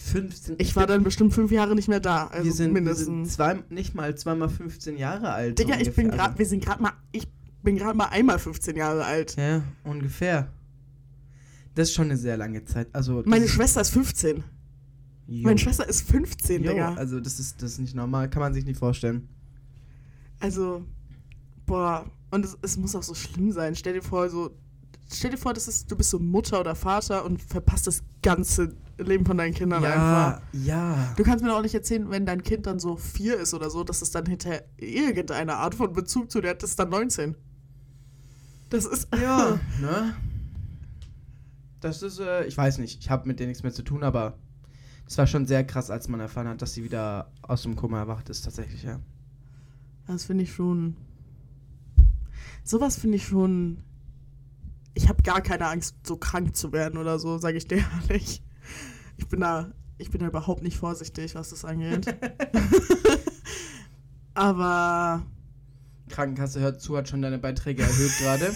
Speaker 2: 15.
Speaker 3: ich war dann bestimmt fünf Jahre nicht mehr da. Also
Speaker 2: wir sind, wir
Speaker 3: mindestens.
Speaker 2: sind zwei, nicht mal zweimal 15 Jahre alt.
Speaker 3: Digga, ich bin gerade, wir sind gerade mal, ich bin gerade mal einmal 15 Jahre alt.
Speaker 2: Ja, ungefähr. Das ist schon eine sehr lange Zeit. Also,
Speaker 3: Meine Schwester ist 15.
Speaker 2: Jo.
Speaker 3: Meine Schwester ist 15,
Speaker 2: Jo,
Speaker 3: Digga.
Speaker 2: Also, das ist, das ist nicht normal. Kann man sich nicht vorstellen.
Speaker 3: Also, boah, und es, es muss auch so schlimm sein. Stell dir vor, so, stell dir vor, das ist, du bist so Mutter oder Vater und verpasst das ganze Leben von deinen Kindern einfach.
Speaker 2: Ja, ja.
Speaker 3: Du kannst mir doch auch nicht erzählen, wenn dein Kind dann so vier ist oder so, dass es dann hinter irgendeine Art von Bezug zu dir hat, das ist dann 19. Das ist.
Speaker 2: Ja, ne? Das ist, äh, ich weiß nicht, ich habe mit denen nichts mehr zu tun, aber es war schon sehr krass, als man erfahren hat, dass sie wieder aus dem Koma erwacht ist, tatsächlich, ja.
Speaker 3: Das finde ich schon. Sowas finde ich schon. Ich habe gar keine Angst, so krank zu werden oder so, sage ich dir ehrlich. Ich bin da, ich bin da überhaupt nicht vorsichtig, was das angeht. Aber
Speaker 2: Krankenkasse hört zu, hat schon deine Beiträge erhöht gerade.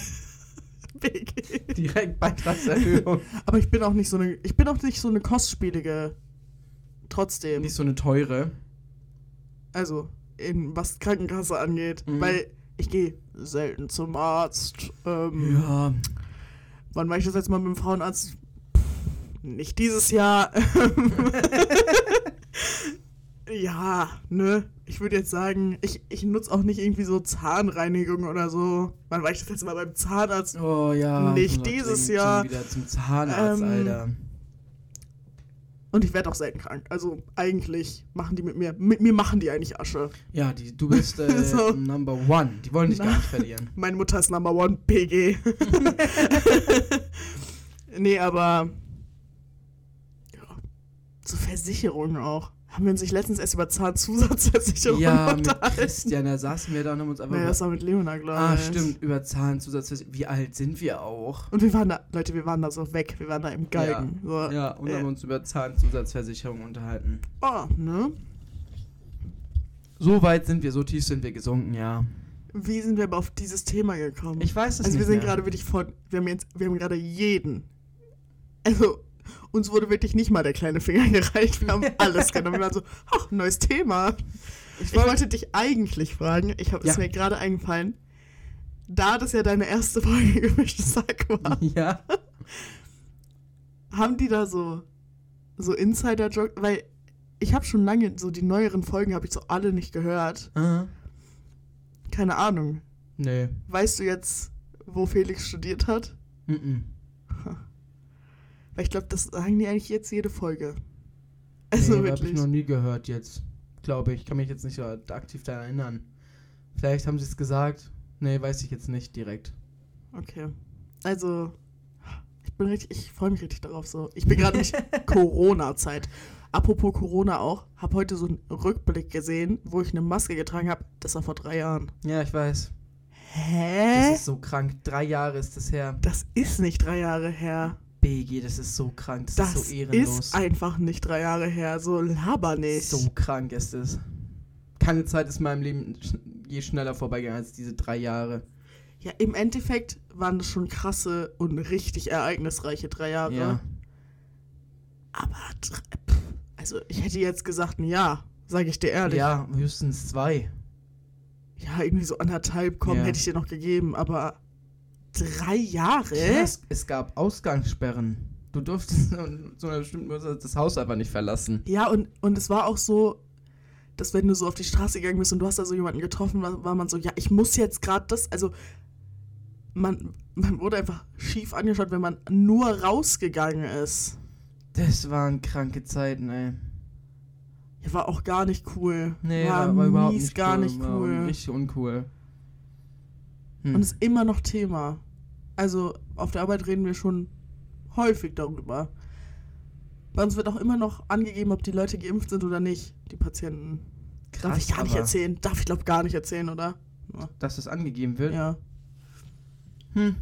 Speaker 2: Direkt Beitragserhöhung.
Speaker 3: Aber ich bin auch nicht so eine, ich bin auch nicht so eine kostspielige. Trotzdem.
Speaker 2: Nicht so eine teure.
Speaker 3: Also, in, was Krankenkasse angeht.
Speaker 2: Mhm.
Speaker 3: Weil ich gehe selten zum Arzt. Ähm,
Speaker 2: Ja.
Speaker 3: Wann war ich das jetzt mal mit dem Frauenarzt? Nicht dieses Jahr. ja, ne? Ich würde jetzt sagen, ich, ich nutze auch nicht irgendwie so Zahnreinigung oder so. Wann war ich das jetzt mal beim Zahnarzt?
Speaker 2: Oh ja.
Speaker 3: Nicht dieses Jahr.
Speaker 2: Wieder zum Zahnarzt,
Speaker 3: Ähm,
Speaker 2: Alter.
Speaker 3: Und ich werde auch selten krank. Also eigentlich machen die mit mir, mit mir machen die eigentlich Asche.
Speaker 2: Ja, die, du bist äh,
Speaker 3: So.
Speaker 2: Number One. Die wollen dich
Speaker 3: Na.
Speaker 2: gar nicht verlieren.
Speaker 3: Meine Mutter ist Number One PG. nee, aber ja, so Versicherungen auch. Haben wir uns nicht letztens erst über Zahnzusatzversicherungen
Speaker 2: ja, mit
Speaker 3: unterhalten?
Speaker 2: Christian, da saßen wir da und haben uns einfach.
Speaker 3: Nee, das war mit Leona, glaube
Speaker 2: ah,
Speaker 3: ich.
Speaker 2: stimmt, über Zahnzusatzversicherung. Wie alt sind wir auch?
Speaker 3: Und wir waren da, Leute, wir waren da so weg. Wir waren da im Galgen. So,
Speaker 2: Ja, und
Speaker 3: äh,
Speaker 2: haben uns über Zahnzusatzversicherung unterhalten.
Speaker 3: Oh, ne?
Speaker 2: So weit sind wir, so tief sind wir gesunken, ja.
Speaker 3: Wie sind wir aber auf dieses Thema gekommen?
Speaker 2: Ich weiß es
Speaker 3: also wir
Speaker 2: nicht
Speaker 3: sind
Speaker 2: mehr.
Speaker 3: gerade wirklich von, wir haben jetzt, wir haben gerade jeden. Also, uns wurde wirklich nicht mal der kleine Finger gereicht. Wir haben alles genommen. Wir waren so, ach, neues Thema.
Speaker 2: Ich
Speaker 3: Ich wollte dich eigentlich fragen, ich habe es
Speaker 2: Ja.
Speaker 3: mir gerade eingefallen, da das ja deine erste Folge gemischtes Sack war,
Speaker 2: Ja.
Speaker 3: haben die da so, so Insider-Jokes, weil ich habe schon lange, so die neueren Folgen habe ich so alle nicht gehört.
Speaker 2: Aha.
Speaker 3: Keine Ahnung.
Speaker 2: Nee.
Speaker 3: Weißt du jetzt, wo Felix studiert hat?
Speaker 2: Mhm.
Speaker 3: Weil ich glaube, das sagen die eigentlich jetzt jede Folge. Also
Speaker 2: nee, Hab ich
Speaker 3: wirklich.
Speaker 2: noch nie gehört jetzt. Glaube ich. Kann mich jetzt nicht so aktiv daran erinnern. Vielleicht haben sie es gesagt. Nee, weiß ich jetzt nicht direkt.
Speaker 3: Okay. Also, ich bin richtig, ich freue mich richtig darauf so. Ich bin gerade nicht Corona-Zeit. Apropos Corona auch, habe heute so einen Rückblick gesehen, wo ich eine Maske getragen habe. Das war vor drei Jahren.
Speaker 2: Ja, ich weiß. Das
Speaker 3: Hä?
Speaker 2: ist so krank. Drei Jahre ist das her.
Speaker 3: Das ist nicht drei Jahre her.
Speaker 2: BG, das ist so krank, das,
Speaker 3: Das
Speaker 2: ist so ehrenlos.
Speaker 3: ist einfach nicht drei Jahre her. So laber nicht.
Speaker 2: So krank ist es. Keine Zeit ist in meinem Leben je schneller vorbeigegangen als diese drei Jahre.
Speaker 3: Ja, im Endeffekt waren das schon krasse und richtig ereignisreiche drei Jahre.
Speaker 2: Ja.
Speaker 3: Aber, pff, also ich hätte jetzt gesagt ein Jahr, sage ich dir ehrlich.
Speaker 2: Ja, höchstens zwei.
Speaker 3: Ja, irgendwie so anderthalb, komm,
Speaker 2: Ja.
Speaker 3: hätte ich dir noch gegeben. Aber drei Jahre?
Speaker 2: Ja, es, es gab Ausgangssperren. Du durftest zu einer bestimmten Uhrzeit das Haus einfach nicht verlassen.
Speaker 3: Ja, und, und es war auch so, dass wenn du so auf die Straße gegangen bist und du hast da so jemanden getroffen, war, war man so, ja, ich muss jetzt gerade das, also man, man wurde einfach schief angeschaut, wenn man nur rausgegangen ist.
Speaker 2: Das waren kranke Zeiten, ey.
Speaker 3: Ja, war auch gar nicht cool.
Speaker 2: Nee,
Speaker 3: war,
Speaker 2: war, war überhaupt nicht
Speaker 3: gar
Speaker 2: cool.
Speaker 3: nicht
Speaker 2: War
Speaker 3: cool.
Speaker 2: richtig uncool. Hm.
Speaker 3: Und ist immer noch Thema. Also auf der Arbeit reden wir schon häufig darüber. Bei uns wird auch immer noch angegeben, ob die Leute geimpft sind oder nicht, die Patienten. Darf ich gar nicht erzählen. Darf ich glaube gar nicht erzählen, oder? Ja.
Speaker 2: Dass das angegeben wird?
Speaker 3: ja.
Speaker 2: Hm.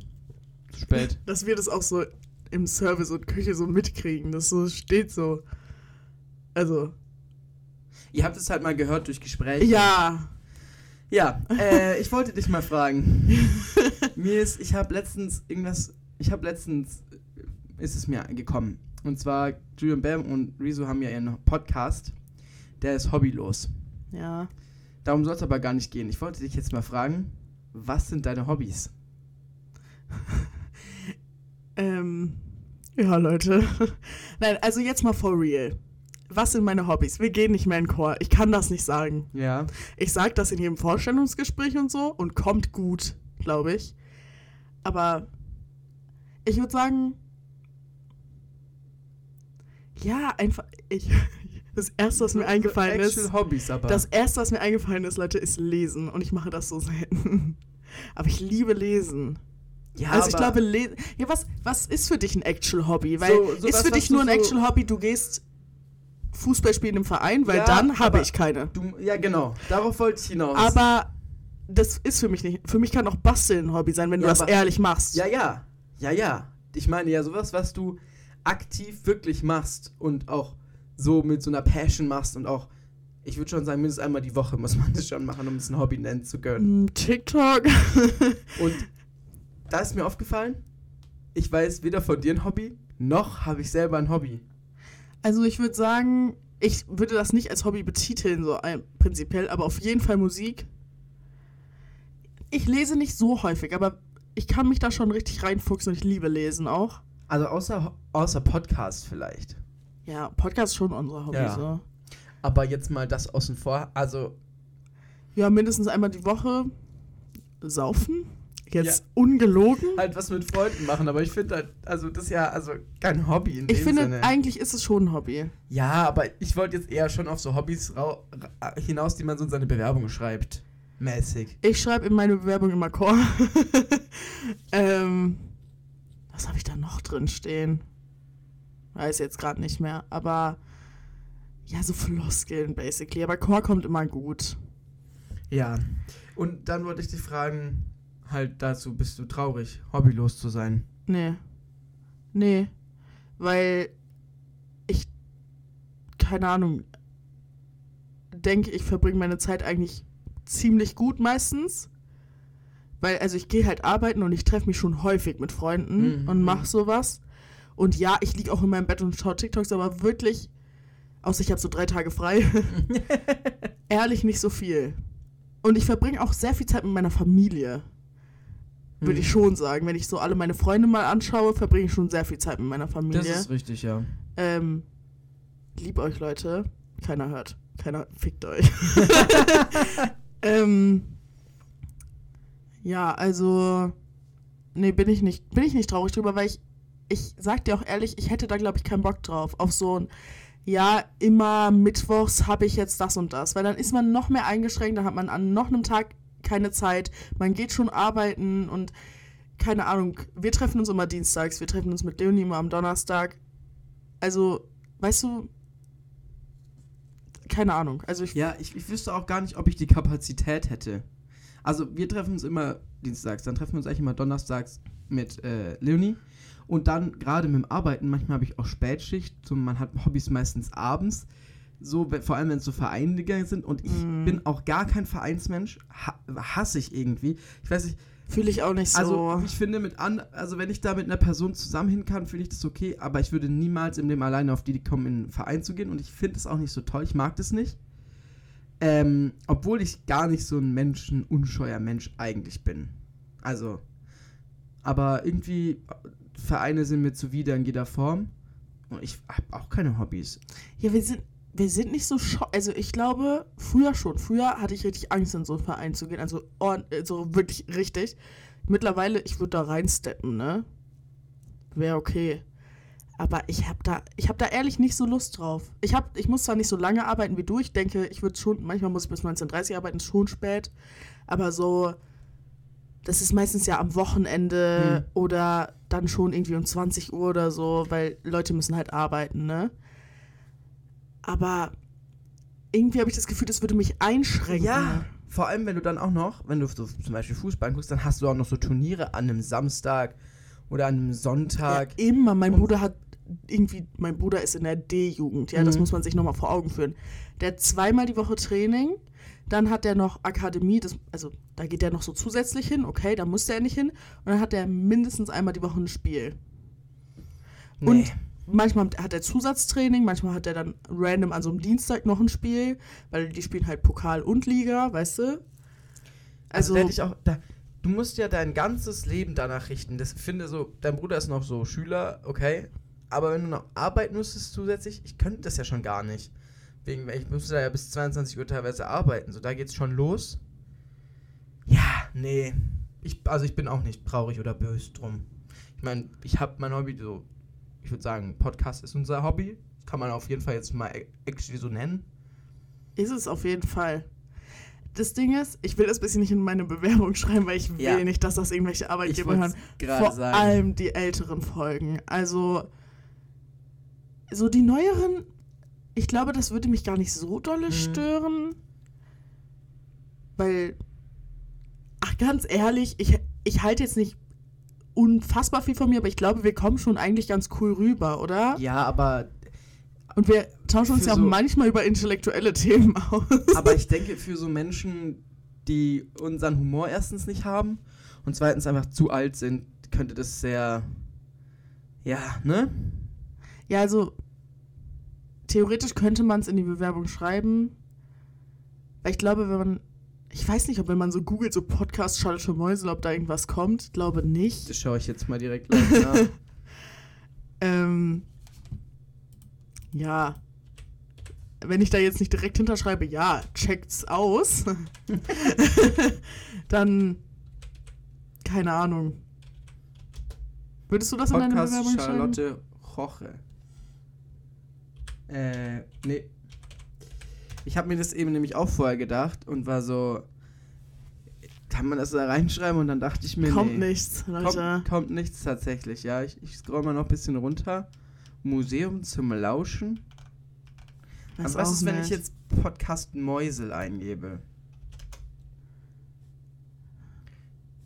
Speaker 2: Zu spät.
Speaker 3: Dass wir das auch so im Service und Küche so mitkriegen. Das so steht so. Also.
Speaker 2: Ihr habt es halt mal gehört durch Gespräche.
Speaker 3: Ja.
Speaker 2: Ja, äh, ich wollte dich mal fragen. mir ist, ich habe letztens irgendwas, ich habe letztens, ist es mir gekommen. Und zwar, Julian Bam und Rezo haben ja ihren Podcast. Der ist hobbylos.
Speaker 3: Ja.
Speaker 2: Darum soll es aber gar nicht gehen. Ich wollte dich jetzt mal fragen, was sind deine Hobbys?
Speaker 3: Ähm. Ja, Leute. Nein, also jetzt mal for real. Was sind meine Hobbys? Wir gehen nicht mehr in Chor. Ich kann das nicht sagen.
Speaker 2: Ja.
Speaker 3: Ich sage das in jedem Vorstellungsgespräch und so und kommt gut, glaube ich. Aber ich würde sagen, ja, einfach, ich, das erste, was mir eingefallen ist,
Speaker 2: Hobbys aber.
Speaker 3: das erste, was mir eingefallen ist, Leute, ist Lesen und ich mache das so selten. Aber ich liebe Lesen.
Speaker 2: ja,
Speaker 3: also ich glaube, Le ja, was, was ist für dich ein Actual Hobby? Weil
Speaker 2: So- so
Speaker 3: ist
Speaker 2: was,
Speaker 3: für dich nur ein
Speaker 2: so-
Speaker 3: Actual Hobby, du gehst Fußball spielen im Verein, weil
Speaker 2: Ja,
Speaker 3: dann habe ich keine.
Speaker 2: Du, ja, genau. Darauf wollte ich hinaus.
Speaker 3: Aber das ist für mich nicht. Für mich kann auch Basteln ein Hobby sein, wenn du
Speaker 2: Ja,
Speaker 3: das
Speaker 2: aber-
Speaker 3: ehrlich machst.
Speaker 2: Ja, ja. Ja, ja. Ich meine ja sowas, was du aktiv wirklich machst und auch so mit so einer Passion machst und auch, ich würde schon sagen, mindestens einmal die Woche muss man das schon machen, um es ein Hobby nennen zu können.
Speaker 3: Mm, TikTok.
Speaker 2: Und da ist mir aufgefallen, ich weiß weder von dir ein Hobby, noch habe ich selber ein Hobby.
Speaker 3: Also ich würde sagen, ich würde das nicht als Hobby betiteln, so prinzipiell, aber auf jeden Fall Musik. Ich lese nicht so häufig, aber ich kann mich da schon richtig reinfuchsen und ich liebe Lesen auch.
Speaker 2: Also außer, außer Podcast vielleicht.
Speaker 3: Ja, Podcast ist schon unser Hobby.
Speaker 2: Ja.
Speaker 3: So.
Speaker 2: Aber jetzt mal das außen vor. Also,
Speaker 3: Ja, mindestens einmal die Woche saufen. Jetzt
Speaker 2: Ja.
Speaker 3: ungelogen.
Speaker 2: halt was mit Freunden machen, aber ich finde halt, also das ist ja also kein Hobby in
Speaker 3: Ich
Speaker 2: dem
Speaker 3: finde,
Speaker 2: Sinne.
Speaker 3: eigentlich ist es schon ein Hobby.
Speaker 2: Ja, aber ich wollte jetzt eher schon auf so Hobbys hinaus, die man so in seine Bewerbung schreibt. Mäßig.
Speaker 3: Ich schreibe in meine Bewerbung immer Chor. ähm, was habe ich da noch drin stehen? Weiß jetzt gerade nicht mehr, aber ja, so Floskeln basically. Aber Chor kommt immer gut.
Speaker 2: Ja. Und dann wollte ich dich fragen, halt dazu, bist du traurig, hobbylos zu sein?
Speaker 3: Nee. Nee. Weil ich, keine Ahnung, denke, ich verbringe meine Zeit eigentlich ziemlich gut meistens. Weil, also ich gehe halt arbeiten und ich treffe mich schon häufig mit Freunden
Speaker 2: Mhm.
Speaker 3: und mache sowas. Und ja, ich liege auch in meinem Bett und schaue TikToks, aber wirklich, außer ich habe so drei Tage frei, ehrlich nicht so viel. Und ich verbringe auch sehr viel Zeit mit meiner Familie. Würde ich schon sagen. Wenn ich so alle meine Freunde mal anschaue, verbringe ich schon sehr viel Zeit mit meiner Familie.
Speaker 2: Das ist richtig, ja.
Speaker 3: ähm, lieb euch, Leute. Keiner hört. Keiner fickt euch. ähm, ja, also. Nee, bin ich nicht, bin ich nicht traurig drüber, weil ich, ich sag dir auch ehrlich, ich hätte da, glaube ich, keinen Bock drauf. Auf so ein, ja, immer mittwochs habe ich jetzt das und das. Weil dann ist man noch mehr eingeschränkt, dann hat man an noch einem Tag keine Zeit. Man geht schon arbeiten und keine Ahnung, wir treffen uns immer dienstags, wir treffen uns mit Leonie immer am Donnerstag. Also, weißt du, keine Ahnung. Also ich,
Speaker 2: Ja, ich, ich wüsste auch gar nicht, ob ich die Kapazität hätte. Also wir treffen uns immer dienstags, dann treffen wir uns eigentlich immer donnerstags mit äh, Leonie. Und dann gerade mit dem Arbeiten, manchmal habe ich auch Spätschicht, so, man hat Hobbys meistens abends, so, vor allem wenn es so Vereine sind und ich
Speaker 3: Mm.
Speaker 2: bin auch gar kein Vereinsmensch, ha hasse ich irgendwie. Ich weiß nicht,
Speaker 3: Fühle ich auch nicht so.
Speaker 2: also ich finde mit an, also wenn ich da mit einer Person zusammen hin kann, finde ich das okay, aber ich würde niemals im Leben alleine auf die Idee kommen, in einen Verein zu gehen und ich finde es auch nicht so toll, ich mag das nicht. Ähm, obwohl ich gar nicht so ein menschenunscheuer Mensch eigentlich bin. Also, aber irgendwie, Vereine sind mir zuwider in jeder Form und ich habe auch keine Hobbys.
Speaker 3: ja, wir sind, wir sind nicht so scho Also ich glaube, früher schon. Früher hatte ich richtig Angst, in so einen Verein zu gehen. Also ord- äh, so wirklich richtig. Mittlerweile, ich würde da reinsteppen, ne? Wäre okay. Aber ich habe da, ich habe da ehrlich nicht so Lust drauf. Ich hab, ich muss zwar nicht so lange arbeiten wie du. Ich denke, ich würde schon, manchmal muss ich bis 19.30 arbeiten, ist schon spät. Aber so, das ist meistens ja am Wochenende
Speaker 2: Hm.
Speaker 3: oder dann schon irgendwie um 20 Uhr oder so, weil Leute müssen halt arbeiten, ne? Aber irgendwie habe ich das Gefühl, das würde mich einschränken.
Speaker 2: Ja, vor allem wenn du dann auch noch, wenn du so zum Beispiel Fußball guckst, dann hast du auch noch so Turniere an einem Samstag oder an einem
Speaker 3: Ja,
Speaker 2: Sonntag.
Speaker 3: immer. Mein Bruder hat irgendwie, mein Bruder ist in der D-Jugend, ja, das
Speaker 2: Mhm.
Speaker 3: muss man sich nochmal vor Augen führen. Der hat zweimal die Woche Training, dann hat er noch Akademie, das, also da geht er noch so zusätzlich hin, okay, da musste er nicht hin. Und dann hat er mindestens einmal die Woche ein Spiel. Und manchmal hat er Zusatztraining, manchmal hat er dann random an so einem Dienstag noch ein Spiel, weil die spielen halt Pokal und Liga, weißt du?
Speaker 2: Also,
Speaker 3: Also,
Speaker 2: auch, da, du musst ja dein ganzes Leben danach richten. Das finde so, dein Bruder ist noch so Schüler, okay. Aber wenn du noch arbeiten müsstest zusätzlich, ich könnte das ja schon gar nicht. Wegen, ich müsste da ja bis 22 Uhr teilweise arbeiten. So, da geht's schon los. Ja, nee. Ich, also ich bin auch nicht traurig oder böse drum. Ich meine, ich habe mein Hobby so, ich würde sagen, Podcast ist unser Hobby. Kann man auf jeden Fall jetzt mal e- actually so nennen.
Speaker 3: ist es auf jeden Fall. Das Ding ist, ich will das bisschen nicht in meine Bewerbung schreiben, weil ich will
Speaker 2: Ja.
Speaker 3: nicht, dass das irgendwelche Arbeitgeber hören. Vor allem die älteren Folgen. Also, so die neueren, ich glaube, das würde mich gar nicht so dolle
Speaker 2: Mhm.
Speaker 3: stören. Weil, ach, ganz ehrlich, ich, ich halte jetzt nicht unfassbar viel von mir, aber ich glaube, wir kommen schon eigentlich ganz cool rüber, oder?
Speaker 2: Ja, aber
Speaker 3: Und wir tauschen uns ja auch
Speaker 2: so-
Speaker 3: manchmal über intellektuelle Themen aus.
Speaker 2: Aber ich denke, für so Menschen, die unseren Humor erstens nicht haben und zweitens einfach zu alt sind, könnte das sehr. Ja, ne?
Speaker 3: Ja, also theoretisch könnte man es in die Bewerbung schreiben. Weil ich glaube, wenn man. Ich weiß nicht, ob wenn man so googelt, so Podcast Charlotte Mäusel, ob da irgendwas kommt. Ich glaube nicht.
Speaker 2: Das schaue ich jetzt mal direkt nach.
Speaker 3: Ähm, ja. Wenn ich da jetzt nicht direkt hinterschreibe, ja, checkt's aus. dann. Keine Ahnung. Würdest du das in deine
Speaker 2: Podcast
Speaker 3: Bewerbung schreiben?
Speaker 2: Charlotte Roche. Äh, nee. Ich habe mir das eben nämlich auch vorher gedacht und war so. Kann man das da reinschreiben? Und dann dachte ich mir,
Speaker 3: Kommt
Speaker 2: nee.
Speaker 3: nichts, Leute.
Speaker 2: Kommt, kommt nichts tatsächlich, ja. Ich, ich scroll mal noch ein bisschen runter. Museum zum Lauschen.
Speaker 3: Weiß
Speaker 2: Aber was ist, wenn
Speaker 3: nicht.
Speaker 2: ich jetzt Podcast Mäusel eingebe?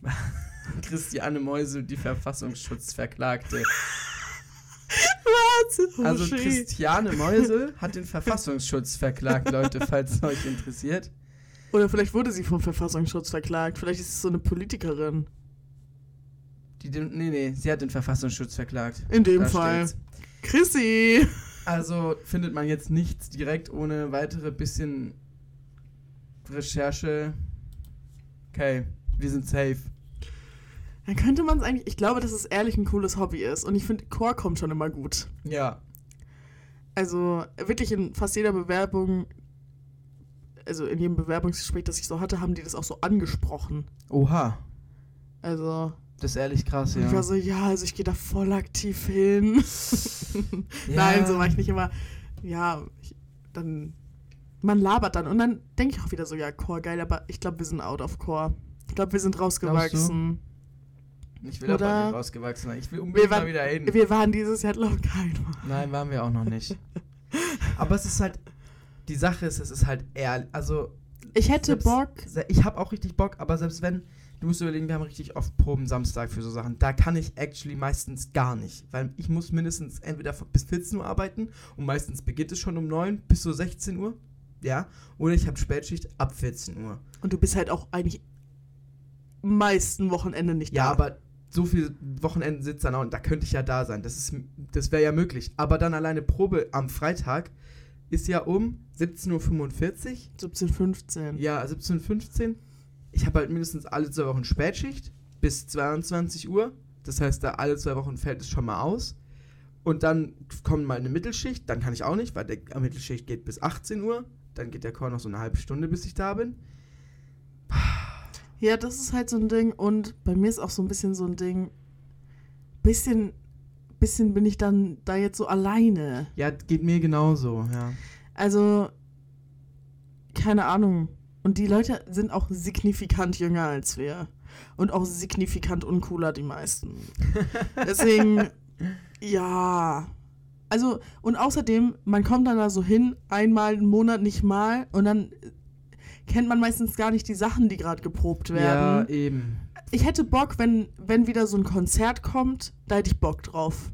Speaker 2: Christiane Mäusel, die Verfassungsschutzverklagte.
Speaker 3: Was? Oh,
Speaker 2: Also. Christiane Mäusel hat den Verfassungsschutz verklagt, Leute, falls es euch interessiert.
Speaker 3: Oder vielleicht wurde sie vom Verfassungsschutz verklagt. Vielleicht ist es so eine Politikerin.
Speaker 2: Die den, nee, nee, sie hat den Verfassungsschutz verklagt.
Speaker 3: In dem
Speaker 2: Da
Speaker 3: Fall.
Speaker 2: steht's.
Speaker 3: Chrissy!
Speaker 2: Also findet man jetzt nichts direkt ohne weitere bisschen Recherche. Okay, wir sind safe.
Speaker 3: Dann könnte man es eigentlich. Ich glaube, dass es ehrlich ein cooles Hobby ist. Und ich finde, Chor kommt schon immer gut.
Speaker 2: Ja.
Speaker 3: Also wirklich in fast jeder Bewerbung, also in jedem Bewerbungsgespräch, das ich so hatte, haben die das auch so angesprochen.
Speaker 2: Oha,
Speaker 3: Also
Speaker 2: das ist ehrlich krass,
Speaker 3: ich
Speaker 2: ja.
Speaker 3: war so, ja, also ich gehe da voll aktiv hin.
Speaker 2: Ja.
Speaker 3: Nein, so war ich nicht immer. Ja, ich, dann. Man labert dann und dann denke ich auch wieder so, ja, Chor, geil, aber ich glaube, wir sind out of Chor. Ich glaube, wir sind rausgewachsen.
Speaker 2: Ich will aber
Speaker 3: Oder-
Speaker 2: nicht rausgewachsen sein. Ich will unbedingt
Speaker 3: waren,
Speaker 2: mal wieder hin.
Speaker 3: wir waren dieses Jahr, glaube ich, kein Mal.
Speaker 2: Nein, waren wir auch noch nicht. Aber es ist halt, die Sache ist, es ist halt ehrlich, also
Speaker 3: Ich hätte
Speaker 2: Selbst-
Speaker 3: Bock.
Speaker 2: ich habe auch richtig Bock, aber selbst wenn, du musst überlegen, wir haben richtig oft Proben Samstag für so Sachen. Da kann ich actually meistens gar nicht, weil ich muss mindestens entweder bis 14 Uhr arbeiten und meistens beginnt es schon um 9 bis so 16 Uhr. Ja, oder ich habe Spätschicht ab 14 Uhr.
Speaker 3: Und du bist halt auch eigentlich meisten Wochenende nicht
Speaker 2: Ja,
Speaker 3: da.
Speaker 2: aber so viele Wochenenden sitzt dann auch und da könnte ich ja da sein. Das ist, das wäre ja möglich. Aber dann alleine Probe am Freitag ist ja um 17.45 Uhr.
Speaker 3: 17, 15.
Speaker 2: Ja, 17.15 Uhr. Ich habe halt mindestens alle zwei Wochen Spätschicht bis 22 Uhr. Das heißt, da alle zwei Wochen fällt es schon mal aus. Und dann kommt mal eine Mittelschicht. Dann kann ich auch nicht, weil die Mittelschicht geht bis 18 Uhr. Dann geht der Chor noch so eine halbe Stunde, bis ich da bin.
Speaker 3: Ja, das ist halt so ein Ding. Und bei mir ist auch so ein bisschen so ein Ding. Bisschen, bisschen bin ich dann da jetzt so alleine.
Speaker 2: Ja, geht mir genauso, ja.
Speaker 3: Also, keine Ahnung. Und die Leute sind auch signifikant jünger als wir. Und auch signifikant uncooler, die meisten. Deswegen, ja. Also, und außerdem, man kommt dann da so hin, einmal im Monat nicht mal, und dann kennt man meistens gar nicht die Sachen, die gerade geprobt werden.
Speaker 2: Ja, eben.
Speaker 3: Ich hätte Bock, wenn, wenn wieder so ein Konzert kommt, da hätte ich Bock drauf.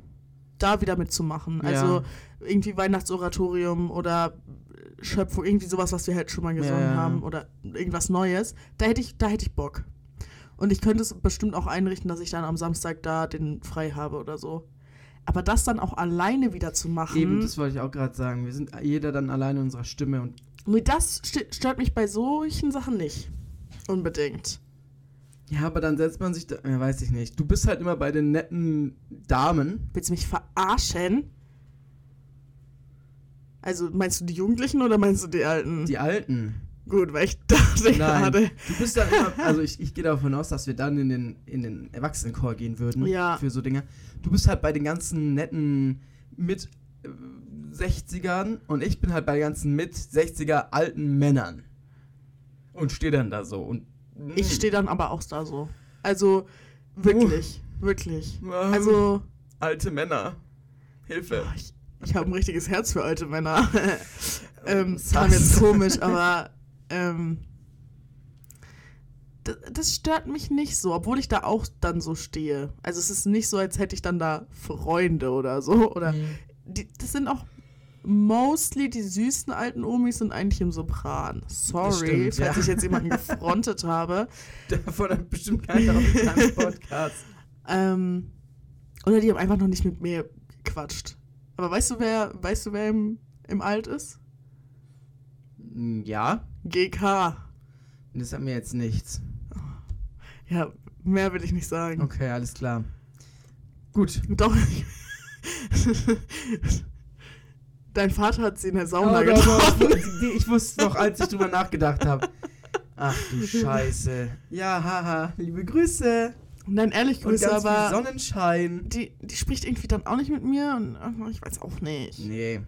Speaker 3: Da wieder mitzumachen.
Speaker 2: Ja.
Speaker 3: Also irgendwie Weihnachtsoratorium oder Schöpfung, irgendwie sowas, was wir halt schon mal gesungen
Speaker 2: Ja, ja.
Speaker 3: haben oder irgendwas Neues. Da hätte ich, da hätte ich Bock. Und ich könnte es bestimmt auch einrichten, dass ich dann am Samstag da den frei habe oder so. Aber das dann auch alleine wieder zu machen.
Speaker 2: Eben, das wollte ich auch gerade sagen. Wir sind jeder dann alleine in unserer Stimme und
Speaker 3: Nee, das st stört mich bei solchen Sachen nicht. Unbedingt.
Speaker 2: ja, aber dann setzt man sich da, ja, weiß ich nicht. Du bist halt immer bei den netten Damen.
Speaker 3: Willst du mich verarschen? Also meinst du die Jugendlichen oder meinst du die Alten?
Speaker 2: Die Alten.
Speaker 3: Gut, weil ich dachte
Speaker 2: Nein.
Speaker 3: gerade.
Speaker 2: Du bist dann immer, also ich, ich gehe davon aus, dass wir dann in den, in den Erwachsenenchor gehen würden.
Speaker 3: Ja.
Speaker 2: Für so Dinge. Du bist halt bei den ganzen netten mit äh, 60ern und ich bin halt bei den ganzen mit 60er alten Männern. Und stehe dann da so. Und
Speaker 3: Ich stehe dann aber auch da so. Also wirklich, wirklich.
Speaker 2: Ähm,
Speaker 3: Also
Speaker 2: alte Männer. Hilfe.
Speaker 3: oh, ich, ich habe ein richtiges Herz für alte Männer. ähm,
Speaker 2: Was
Speaker 3: kam jetzt komisch, aber ähm, das, stört mich nicht so, obwohl ich da auch dann so stehe. Also es ist nicht so, als hätte ich dann da Freunde oder so. Oder
Speaker 2: Mhm.
Speaker 3: die, das sind auch mostly die süßen alten Omis sind eigentlich im Sopran. Sorry,
Speaker 2: stimmt,
Speaker 3: falls
Speaker 2: ja.
Speaker 3: ich jetzt jemanden gefrontet habe.
Speaker 2: Davon hat bestimmt keiner auf keinem Podcast.
Speaker 3: Ähm, oder die haben einfach noch nicht mit mir gequatscht. Aber weißt du, wer, weißt du, wer im, im Alt ist?
Speaker 2: Mm, Ja,
Speaker 3: GK.
Speaker 2: das sagt mir jetzt nichts.
Speaker 3: Ja, mehr will ich nicht sagen.
Speaker 2: Okay, alles klar. Gut.
Speaker 3: Doch. Dein Vater hat sie in der Sauna
Speaker 2: Oh,
Speaker 3: getroffen.
Speaker 2: doch. ich wusste noch, als ich drüber nachgedacht habe. Ach du Scheiße. Ja, haha. Liebe Grüße.
Speaker 3: Nein, ehrlich,
Speaker 2: Und
Speaker 3: Grüße,
Speaker 2: ganz viel
Speaker 3: aber
Speaker 2: Sonnenschein.
Speaker 3: die, die spricht irgendwie dann auch nicht mit mir und ich weiß auch nicht.
Speaker 2: Nee.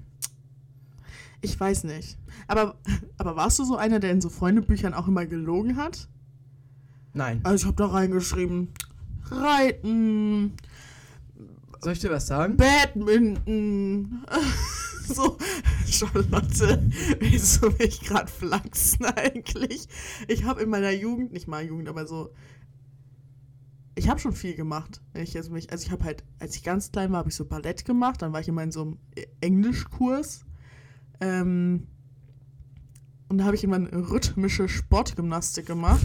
Speaker 3: Ich weiß nicht. Aber, aber warst du so einer, der in so Freundebüchern auch immer gelogen hat?
Speaker 2: Nein.
Speaker 3: Also ich habe da reingeschrieben, Reiten,
Speaker 2: Soll ich dir was sagen?
Speaker 3: Badminton. so, Charlotte, willst du mich gerade flachsen eigentlich? Ich habe in meiner Jugend, nicht mal Jugend, aber so, ich habe schon viel gemacht. Wenn ich jetzt mich, also ich habe halt, als ich ganz klein war, habe ich so Ballett gemacht, dann war ich immer in so einem Englischkurs. Ähm, und da habe ich immer eine rhythmische Sportgymnastik gemacht.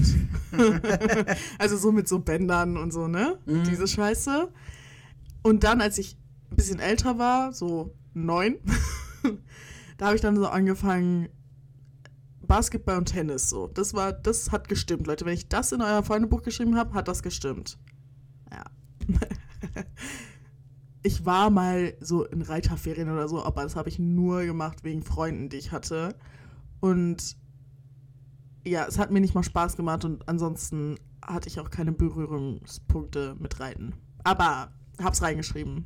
Speaker 3: also so mit so Bändern und so, ne?
Speaker 2: Mhm.
Speaker 3: Diese Scheiße. Und dann, als ich ein bisschen älter war, so neun, da habe ich dann so angefangen, Basketball und Tennis so. Das war, das hat gestimmt, Leute. Wenn ich das in euer Freundebuch geschrieben habe, hat das gestimmt. Ja. ich war mal so in Reiterferien oder so, aber das habe ich nur gemacht wegen Freunden, die ich hatte. Und ja, es hat mir nicht mal Spaß gemacht und ansonsten hatte ich auch keine Berührungspunkte mit Reiten. Aber hab's reingeschrieben.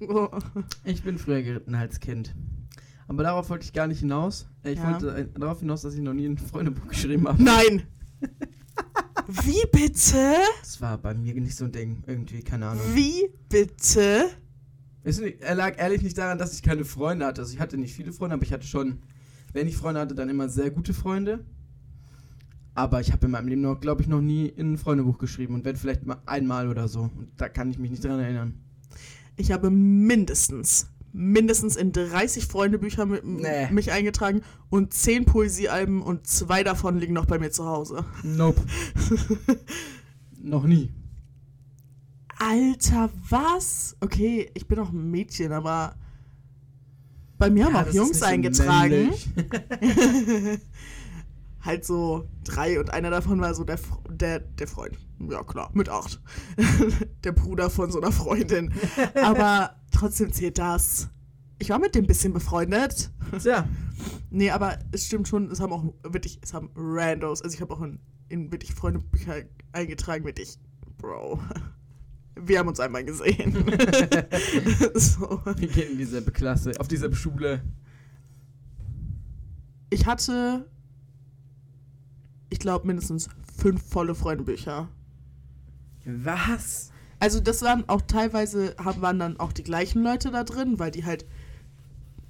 Speaker 3: Oh.
Speaker 2: Ich bin früher geritten als Kind. Aber darauf wollte ich gar nicht hinaus. Äh, Ich
Speaker 3: Ja.
Speaker 2: wollte äh, darauf hinaus, dass ich noch nie ein Freundebuch geschrieben habe.
Speaker 3: Nein! Wie bitte?
Speaker 2: Das war bei mir nicht so ein Ding. Irgendwie, keine Ahnung.
Speaker 3: Wie bitte?
Speaker 2: Es er lag ehrlich nicht daran, dass ich keine Freunde hatte. Also ich hatte nicht viele Freunde, aber ich hatte schon, wenn ich Freunde hatte, dann immer sehr gute Freunde. Aber ich habe in meinem Leben noch, glaube ich, noch nie in ein Freundebuch geschrieben und wenn vielleicht mal einmal oder so. Und da kann ich mich nicht dran erinnern.
Speaker 3: Ich habe mindestens, mindestens in 30 Freundebücher mit,
Speaker 2: Nee.
Speaker 3: mich eingetragen und 10 Poesiealben und zwei davon liegen noch bei mir zu Hause.
Speaker 2: Nope. noch nie.
Speaker 3: Alter, was? Okay, ich bin auch ein Mädchen, aber bei mir haben
Speaker 2: Ja,
Speaker 3: auch Jungs eingetragen. halt so drei und einer davon war so der, der, der Freund. Ja, klar, mit acht. der Bruder von so einer Freundin. Aber trotzdem zählt das. Ich war mit dem ein bisschen befreundet.
Speaker 2: Tja,
Speaker 3: Nee, aber es stimmt schon, es haben auch wirklich, es haben Randos. Also ich habe auch in, in wirklich Freundebücher eingetragen, wirklich, Bro. Wir haben uns einmal gesehen. so.
Speaker 2: wir gehen in dieselbe Klasse, auf dieselbe Schule.
Speaker 3: Ich hatte, ich glaube, mindestens fünf volle Freundebücher.
Speaker 2: Was?
Speaker 3: Also das waren auch teilweise, haben, waren dann auch die gleichen Leute da drin, weil die halt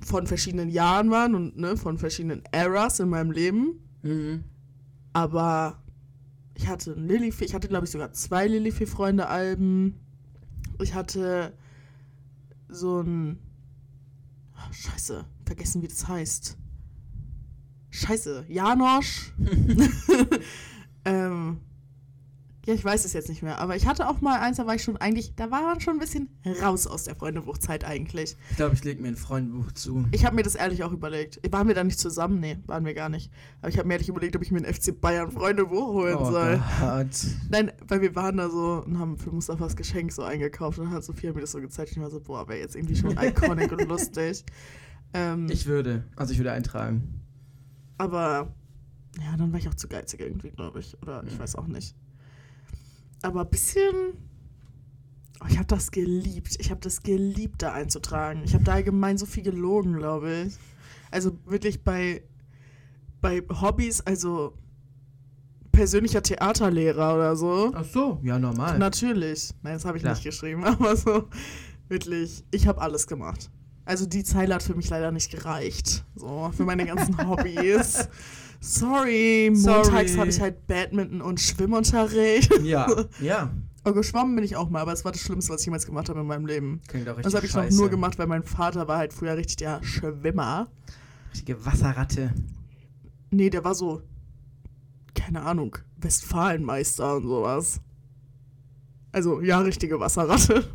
Speaker 3: von verschiedenen Jahren waren und ne, von verschiedenen Eras in meinem Leben.
Speaker 2: Mhm.
Speaker 3: Aber ich hatte ein Lilifee, ich hatte glaube ich sogar zwei Lilifee-Freunde-Alben. Ich hatte so ein, Ah, scheiße, vergessen wie das heißt. Scheiße, Janosch. ähm, ja, ich weiß es jetzt nicht mehr, aber ich hatte auch mal eins, da war ich schon eigentlich, da war man schon ein bisschen raus aus der Freundebuchzeit eigentlich.
Speaker 2: Ich glaube, ich lege mir ein Freundebuch zu.
Speaker 3: Ich habe mir das ehrlich auch überlegt. Waren wir da nicht zusammen? Nee, waren wir gar nicht. Aber ich habe mir ehrlich überlegt, ob ich mir ein FC Bayern Freundebuch holen
Speaker 2: Oh
Speaker 3: soll.
Speaker 2: Gott.
Speaker 3: Nein, weil wir waren da so und haben für Mustafas Geschenk so eingekauft und hat Sophia mir das so gezeigt und ich war so, boah, wäre jetzt irgendwie schon iconic und lustig. Ähm,
Speaker 2: Ich würde, also ich würde eintragen.
Speaker 3: aber ja, dann war ich auch zu geizig irgendwie, glaube ich. Oder ich weiß auch nicht. Aber ein bisschen. Oh, ich habe das geliebt. Ich habe das geliebt, da einzutragen. Ich habe da allgemein so viel gelogen, glaube ich. Also wirklich bei, bei Hobbys, also persönlicher Theaterlehrer oder so.
Speaker 2: Ach so, ja, normal.
Speaker 3: Natürlich. Nein, das habe ich
Speaker 2: Klar.
Speaker 3: nicht geschrieben, aber so wirklich, ich habe alles gemacht. Also die Zeile hat für mich leider nicht gereicht. So, für meine ganzen Hobbys. Sorry, montags habe ich halt Badminton und Schwimmunterricht.
Speaker 2: Ja, ja.
Speaker 3: Oh, geschwommen bin ich auch mal, aber das war das Schlimmste, was ich jemals gemacht habe in meinem Leben.
Speaker 2: Klingt auch richtig
Speaker 3: Das habe ich noch nur gemacht, weil mein Vater war halt früher richtig der Schwimmer.
Speaker 2: Richtige Wasserratte.
Speaker 3: Nee, der war so, keine Ahnung, Westfalenmeister und sowas. Also, ja, richtige Wasserratte.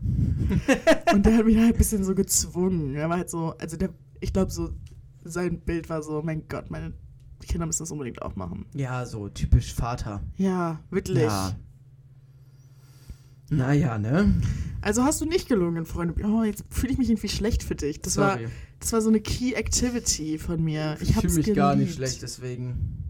Speaker 3: und der hat mich halt ein bisschen so gezwungen. Er war halt so, also der, ich glaube so, sein Bild war so, mein Gott, meine Kinder müssen das unbedingt auch machen.
Speaker 2: Ja, so typisch Vater.
Speaker 3: Ja, wirklich.
Speaker 2: Ja. Naja, ne?
Speaker 3: Also hast du nicht gelungen, Freunde. Oh, jetzt fühle ich mich irgendwie schlecht für dich. Das war,
Speaker 2: Sorry.
Speaker 3: das war so eine Key Activity von mir. Ich,
Speaker 2: Ich fühle mich gar nicht
Speaker 3: geliebt.
Speaker 2: schlecht, deswegen.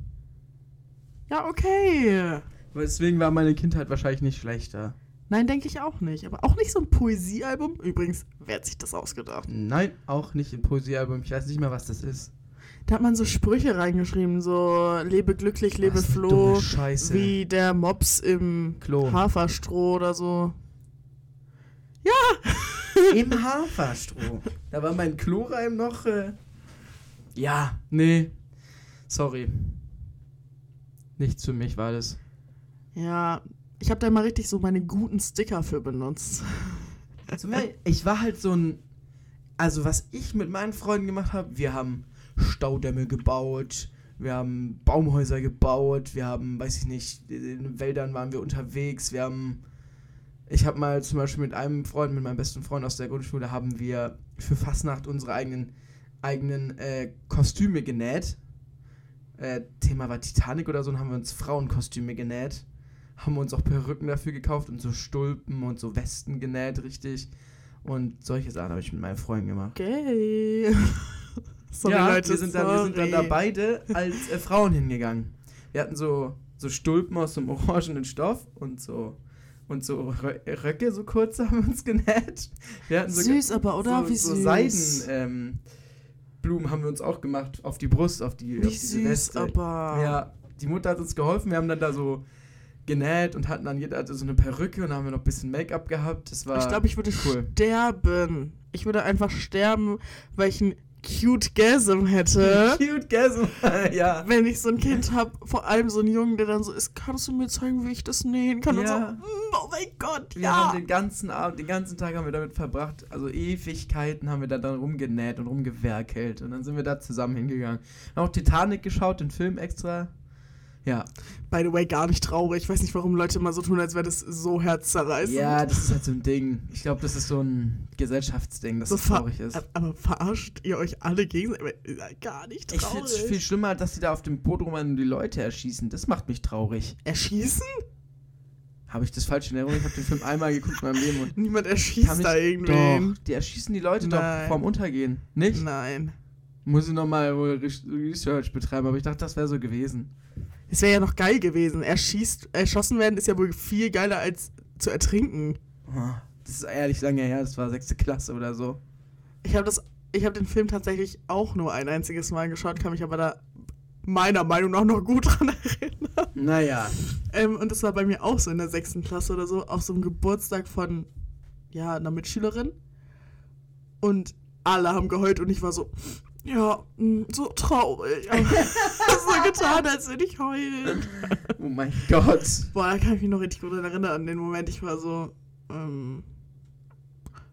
Speaker 3: Ja, okay.
Speaker 2: Deswegen war meine Kindheit wahrscheinlich nicht schlechter.
Speaker 3: Nein, denke ich auch nicht. Aber auch nicht so ein Poesiealbum. Übrigens, wer hat sich das ausgedacht?
Speaker 2: Nein, auch nicht im Poesiealbum. Ich weiß nicht mal, was das ist.
Speaker 3: Da hat man so Sprüche reingeschrieben, so lebe glücklich, lebe
Speaker 2: Was
Speaker 3: Flo, wie der Mops im
Speaker 2: Klo.
Speaker 3: Haferstroh oder so.
Speaker 2: Im Haferstroh. Da war mein Kloreim noch. Äh ja, nee. Sorry. Nichts für mich war das.
Speaker 3: Ja, ich habe da mal richtig so meine guten Sticker für benutzt.
Speaker 2: Ich war halt so ein. Also, was ich mit meinen Freunden gemacht habe, wir haben Staudämme gebaut, wir haben Baumhäuser gebaut, wir haben, weiß ich nicht, in Wäldern waren wir unterwegs, wir haben. Ich habe mal zum Beispiel mit einem Freund, mit meinem besten Freund aus der Grundschule, haben wir für Fastnacht unsere eigenen, eigenen äh, Kostüme genäht. Äh, Thema war Titanic oder so, und haben wir uns Frauenkostüme genäht. Haben uns auch Perücken dafür gekauft und so Stulpen und so Westen genäht, richtig. Und solche Sachen habe ich mit meinen Freunden gemacht.
Speaker 3: Okay. Sorry,
Speaker 2: ja,
Speaker 3: Leute,
Speaker 2: wir, sind dann, wir sind dann da
Speaker 3: sorry.
Speaker 2: beide als äh, Frauen hingegangen. Wir hatten so, so Stulpen aus so einem orangenen Stoff und so und so Rö Röcke, so kurz haben wir uns genäht. Wir hatten sogar
Speaker 3: Süß aber, oder?
Speaker 2: So,
Speaker 3: Wie
Speaker 2: so
Speaker 3: süß.
Speaker 2: Seiden, ähm, Blumen haben wir uns auch gemacht auf die Brust, auf die, auf
Speaker 3: Wie
Speaker 2: diese
Speaker 3: süß
Speaker 2: Weste.
Speaker 3: aber.
Speaker 2: Ja, die Mutter hat uns geholfen. Wir haben dann da so genäht und hatten dann jeder hatte so eine Perücke und dann haben wir noch ein bisschen Make-up gehabt. Das war
Speaker 3: Ich glaube, ich würde
Speaker 2: cool.
Speaker 3: sterben. Ich würde einfach sterben, weil ich ein cute Gasm hätte.
Speaker 2: Cute Gasm, ja.
Speaker 3: Wenn ich so ein Kind habe, vor allem so einen Jungen, der dann so ist, kannst du mir zeigen, wie ich das nähen kann? Und so,
Speaker 2: Ja.
Speaker 3: mm, oh mein Gott,
Speaker 2: Wir
Speaker 3: ja.
Speaker 2: haben den ganzen Abend, den ganzen Tag haben wir damit verbracht. Also Ewigkeiten haben wir da dann rumgenäht und rumgewerkelt. Und dann sind wir da zusammen hingegangen. Haben auch Titanic geschaut, den Film extra. Ja.
Speaker 3: By the way, gar nicht traurig. Ich weiß nicht, warum Leute immer so tun, als wäre das so herzzerreißend.
Speaker 2: Ja, das ist halt so ein Ding. Ich glaube, das ist so ein Gesellschaftsding, dass
Speaker 3: so
Speaker 2: es
Speaker 3: ver-
Speaker 2: traurig ist.
Speaker 3: Aber verarscht ihr euch alle gegenseitig? Gar nicht
Speaker 2: Ich finde
Speaker 3: traurig.
Speaker 2: es viel schlimmer, dass sie da auf dem Boot rumrennen und die Leute erschießen. Das macht mich traurig.
Speaker 3: Erschießen?
Speaker 2: Habe ich das falsch in Erinnerung? Ich habe den Film einmal geguckt in meinem Leben und
Speaker 3: Niemand erschießt
Speaker 2: mich,
Speaker 3: da irgendwen.
Speaker 2: Doch, die erschießen die Leute
Speaker 3: Nein.
Speaker 2: doch vorm Untergehen. Nicht?
Speaker 3: Nein.
Speaker 2: Muss ich nochmal Research betreiben, aber ich dachte, das wäre so gewesen.
Speaker 3: Es wäre ja noch geil gewesen. Erschießt, erschossen werden ist ja wohl viel geiler als zu ertrinken.
Speaker 2: Oh, Das ist ehrlich lange her, das war sechste Klasse oder so.
Speaker 3: Ich habe das, ich habe den Film tatsächlich auch nur ein einziges Mal geschaut, kann mich aber da meiner Meinung nach noch gut dran erinnern.
Speaker 2: Naja.
Speaker 3: Ähm, und das war bei mir auch so in der sechsten Klasse oder so, auf so einem Geburtstag von, ja, einer Mitschülerin. Und alle haben geheult und ich war so, ja, mh, so traurig. So getan, als würde ich heulen.
Speaker 2: Oh mein Gott.
Speaker 3: Boah, da kann ich mich noch richtig gut erinnern an den Moment. Ich war so, ähm,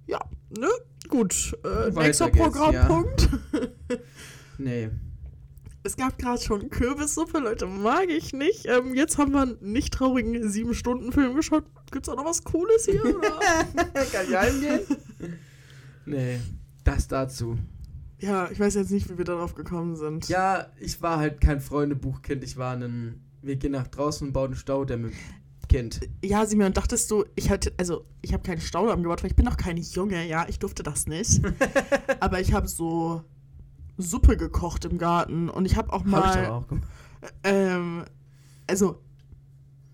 Speaker 3: ja, ne? Gut, äh,
Speaker 2: Weiter
Speaker 3: nächster
Speaker 2: geht's,
Speaker 3: Programmpunkt.
Speaker 2: Nee.
Speaker 3: Es gab gerade schon Kürbissuppe, Leute, mag ich nicht. Ähm, jetzt haben wir einen nicht traurigen sieben-Stunden-Film geschaut. Gibt's auch noch was Cooles hier? Oder?
Speaker 2: Kann ich heimgehen? nee. Das dazu.
Speaker 3: Ja, ich weiß jetzt nicht, wie wir darauf gekommen sind.
Speaker 2: Ja, ich war halt kein Freundebuchkind. Ich war ein Wir gehen nach draußen und bauen einen Staudamm Kind.
Speaker 3: Ja, Simeon, dachtest du, ich hatte, also ich habe keinen Staudamm gebaut, weil ich bin noch kein Junge, ja, ich durfte das nicht. aber ich habe so Suppe gekocht im Garten und ich habe auch
Speaker 2: Hab ich
Speaker 3: mal,
Speaker 2: aber auch
Speaker 3: ähm, also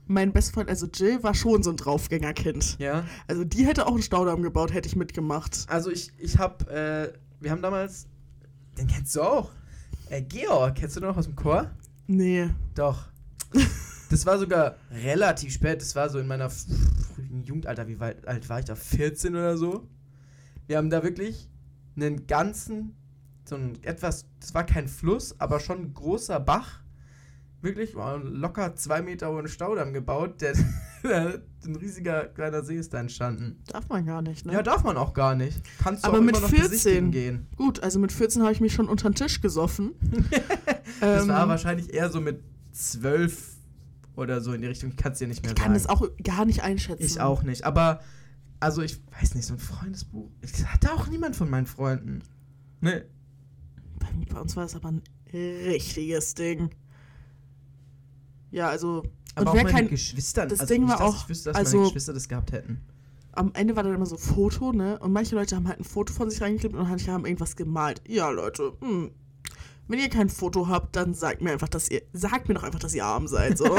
Speaker 3: mein Bestfreund, also Jill, war schon so ein Draufgängerkind.
Speaker 2: Ja.
Speaker 3: Also die hätte auch einen Staudamm gebaut, hätte ich mitgemacht.
Speaker 2: Also ich, ich hab, äh, wir haben damals, den kennst du auch. Äh, Georg, kennst du noch aus dem Chor?
Speaker 3: Nee.
Speaker 2: Doch. Das war sogar relativ spät. Das war so in meiner frühen Jugendalter. Wie weit, alt war ich da? 14 oder so. Wir haben da wirklich einen ganzen, so ein etwas, das war kein Fluss, aber schon ein großer Bach. Wirklich locker zwei Meter hohen Staudamm gebaut. Der, ein riesiger kleiner See ist da entstanden.
Speaker 3: Darf man gar nicht, ne?
Speaker 2: Ja, darf man auch gar nicht. Kannst du
Speaker 3: Aber
Speaker 2: auch
Speaker 3: mit
Speaker 2: immer noch
Speaker 3: 14
Speaker 2: besichtigen gehen.
Speaker 3: Gut, also mit 14 habe ich mich schon unter den Tisch gesoffen.
Speaker 2: Das
Speaker 3: Ähm,
Speaker 2: war wahrscheinlich eher so mit 12 oder so in die Richtung. Ich kann es dir nicht mehr
Speaker 3: Ich kann
Speaker 2: sagen.
Speaker 3: das auch gar nicht einschätzen.
Speaker 2: Ich auch nicht. Aber, also ich weiß nicht, so ein Freundesbuch. Ich hatte auch niemand von meinen Freunden. Ne.
Speaker 3: Bei, bei uns war das aber ein richtiges Ding. Ja, also.
Speaker 2: Aber
Speaker 3: und
Speaker 2: auch
Speaker 3: wer
Speaker 2: meine
Speaker 3: kein.
Speaker 2: Geschwister.
Speaker 3: das
Speaker 2: also
Speaker 3: Ding
Speaker 2: nicht,
Speaker 3: war
Speaker 2: dass
Speaker 3: auch-
Speaker 2: Ich wüsste, dass
Speaker 3: also-
Speaker 2: meine Geschwister das gehabt hätten.
Speaker 3: Am Ende war dann immer so Foto, ne? Und manche Leute haben halt ein Foto von sich reingeklebt und manche haben irgendwas gemalt. Ja, Leute, hm. Wenn ihr kein Foto habt, dann sagt mir einfach, dass ihr. Sagt mir doch einfach, dass ihr arm seid. So,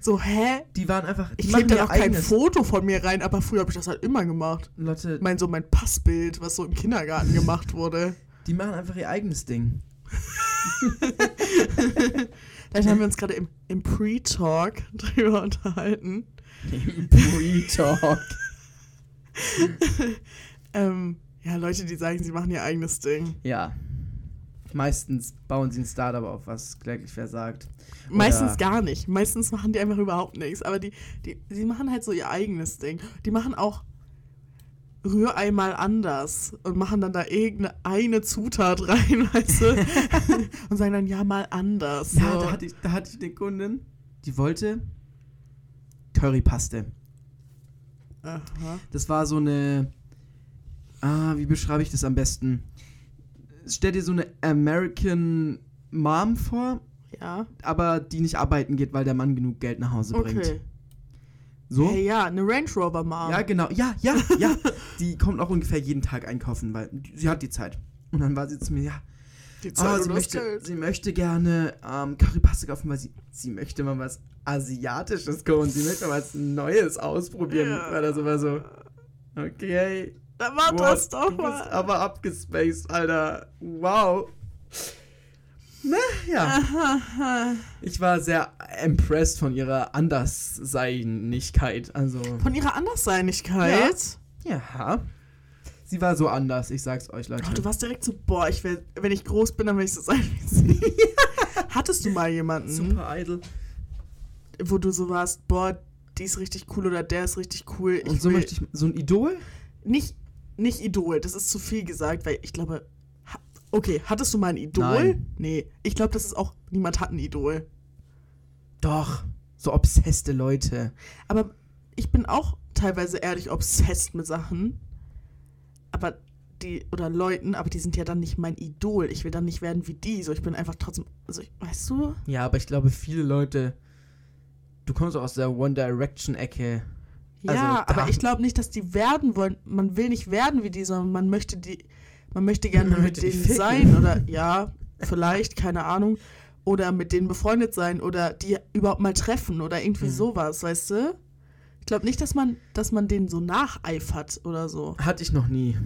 Speaker 3: so hä?
Speaker 2: Die waren einfach. Die
Speaker 3: Ich klebe da auch kein Foto von mir rein, aber früher habe ich das halt immer gemacht.
Speaker 2: Leute,
Speaker 3: Ich meine, so mein Passbild, was so im Kindergarten gemacht wurde.
Speaker 2: die machen einfach ihr eigenes Ding.
Speaker 3: Vielleicht haben wir uns gerade im, im Pre-Talk drüber unterhalten.
Speaker 2: Pre-Talk.
Speaker 3: Ähm, ja, Leute, die sagen, sie machen ihr eigenes Ding.
Speaker 2: ja. Meistens bauen sie ein Startup auf, was kläglich versagt.
Speaker 3: Meistens
Speaker 2: Oder-
Speaker 3: gar nicht. Meistens machen die einfach überhaupt nichts. Aber die, die, die machen halt so ihr eigenes Ding. Die machen auch Rührei mal anders und machen dann da irgendeine eine Zutat rein, weißt du? und sagen dann, ja, mal anders.
Speaker 2: Ja,
Speaker 3: so.
Speaker 2: da hatte, ich, da hatte ich eine Kundin, die wollte Currypaste.
Speaker 3: Aha.
Speaker 2: Das war so eine. Ah, wie beschreibe ich das am besten? Stell dir so eine American Mom vor,
Speaker 3: Ja,
Speaker 2: aber die nicht arbeiten geht, weil der Mann genug Geld nach Hause bringt. So?
Speaker 3: Hey, ja, eine Range Rover Mom.
Speaker 2: Ja, genau. Ja, ja, ja. die kommt auch ungefähr jeden Tag einkaufen, weil sie hat die Zeit. Und dann war sie zu mir, ja,
Speaker 3: Die
Speaker 2: oh,
Speaker 3: Zeit
Speaker 2: sie,
Speaker 3: und das
Speaker 2: möchte, sie möchte gerne ähm, Currypaste kaufen, weil sie, sie möchte mal was Asiatisches kochen. Sie möchte mal was Neues ausprobieren.
Speaker 3: Ja.
Speaker 2: Weil das immer so, okay,
Speaker 3: Dann mach
Speaker 2: What?
Speaker 3: das doch
Speaker 2: du bist
Speaker 3: mal.
Speaker 2: aber abgespaced, Alter. Wow. Na, ja. Ich war sehr impressed von ihrer Andersseinigkeit. Also,
Speaker 3: Von ihrer Andersseinigkeit.
Speaker 2: ja. sie war so anders, ich sag's euch, Leute.
Speaker 3: Oh, du warst direkt so, boah, ich will, wenn ich groß bin, dann will ich so sein wie sie. Hattest du mal jemanden,
Speaker 2: Super idol.
Speaker 3: wo du so warst, boah, die ist richtig cool oder der ist richtig cool. Ich
Speaker 2: Und so möchte ich, so ein Idol?
Speaker 3: nicht, nicht Idol, das ist zu viel gesagt, weil ich glaube, okay, hattest du mal ein Idol?
Speaker 2: Nein.
Speaker 3: Nee, ich glaube, das ist auch, niemand hat ein Idol.
Speaker 2: Doch, so obsesste Leute.
Speaker 3: Aber ich bin auch teilweise ehrlich obsessed mit Sachen. Aber die, oder Leuten, aber die sind ja dann nicht mein Idol. Ich will dann nicht werden wie die. So, ich bin einfach trotzdem, also, ich, weißt du?
Speaker 2: Ja, aber ich glaube, viele Leute, du kommst auch aus der One Direction-Ecke. Also,
Speaker 3: ja, aber ich glaube nicht, dass die werden wollen. Man will nicht werden wie die, sondern man möchte die, man möchte gerne
Speaker 2: Man
Speaker 3: mit denen sein oder ja, vielleicht, keine Ahnung. Oder mit denen befreundet sein oder die überhaupt mal treffen oder irgendwie
Speaker 2: Mhm.
Speaker 3: sowas, weißt du? Ich glaube nicht, dass man, dass man denen so nacheifert oder so.
Speaker 2: Hatte ich noch nie.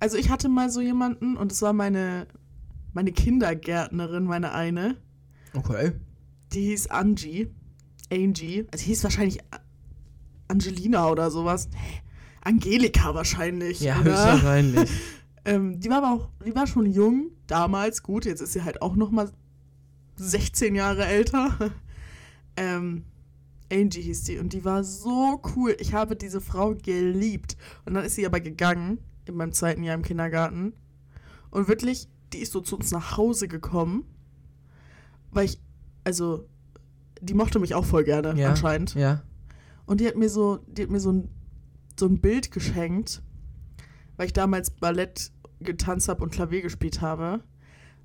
Speaker 3: Also ich hatte mal so jemanden und es war meine, meine Kindergärtnerin, meine eine.
Speaker 2: Okay.
Speaker 3: Die hieß Angie. Angie. Also hieß wahrscheinlich Angelina oder sowas. Nee, Angelika wahrscheinlich.
Speaker 2: Ja,
Speaker 3: oder?
Speaker 2: höchstwahrscheinlich.
Speaker 3: Ähm, die war aber auch, die war schon jung damals, gut, jetzt ist sie halt auch noch mal 16 Jahre älter. ähm, Angie hieß die und die war so cool. Ich habe diese Frau geliebt. Und dann ist sie aber gegangen in meinem zweiten Jahr im Kindergarten. Und wirklich, die ist so zu uns nach Hause gekommen, weil ich, also, die mochte mich auch voll gerne,
Speaker 2: Ja.
Speaker 3: anscheinend.
Speaker 2: ja.
Speaker 3: Und die hat mir so, die hat mir so ein, so ein Bild geschenkt, weil ich damals Ballett getanzt habe und Klavier gespielt habe,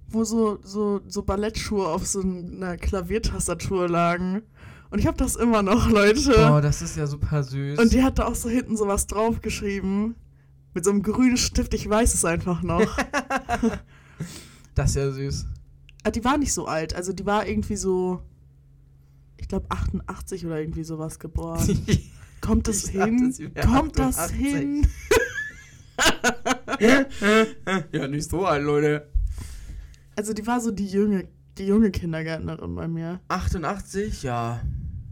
Speaker 3: wo so, so, so Ballettschuhe auf so einer Klaviertastatur lagen. Und ich habe das immer noch, Leute.
Speaker 2: Boah, das ist ja super süß.
Speaker 3: Und die hat da auch so hinten sowas draufgeschrieben. Mit so einem grünen Stift, ich weiß es einfach noch.
Speaker 2: das ist ja süß.
Speaker 3: Aber die war nicht so alt, also die war irgendwie so, ich glaube 88 oder irgendwie sowas geboren. Kommt das
Speaker 2: Ich
Speaker 3: hin? Kommt das
Speaker 2: 88.
Speaker 3: hin?
Speaker 2: ja, nicht so alt, Leute.
Speaker 3: Also die war so die junge, die junge Kindergärtnerin bei mir.
Speaker 2: 88, ja.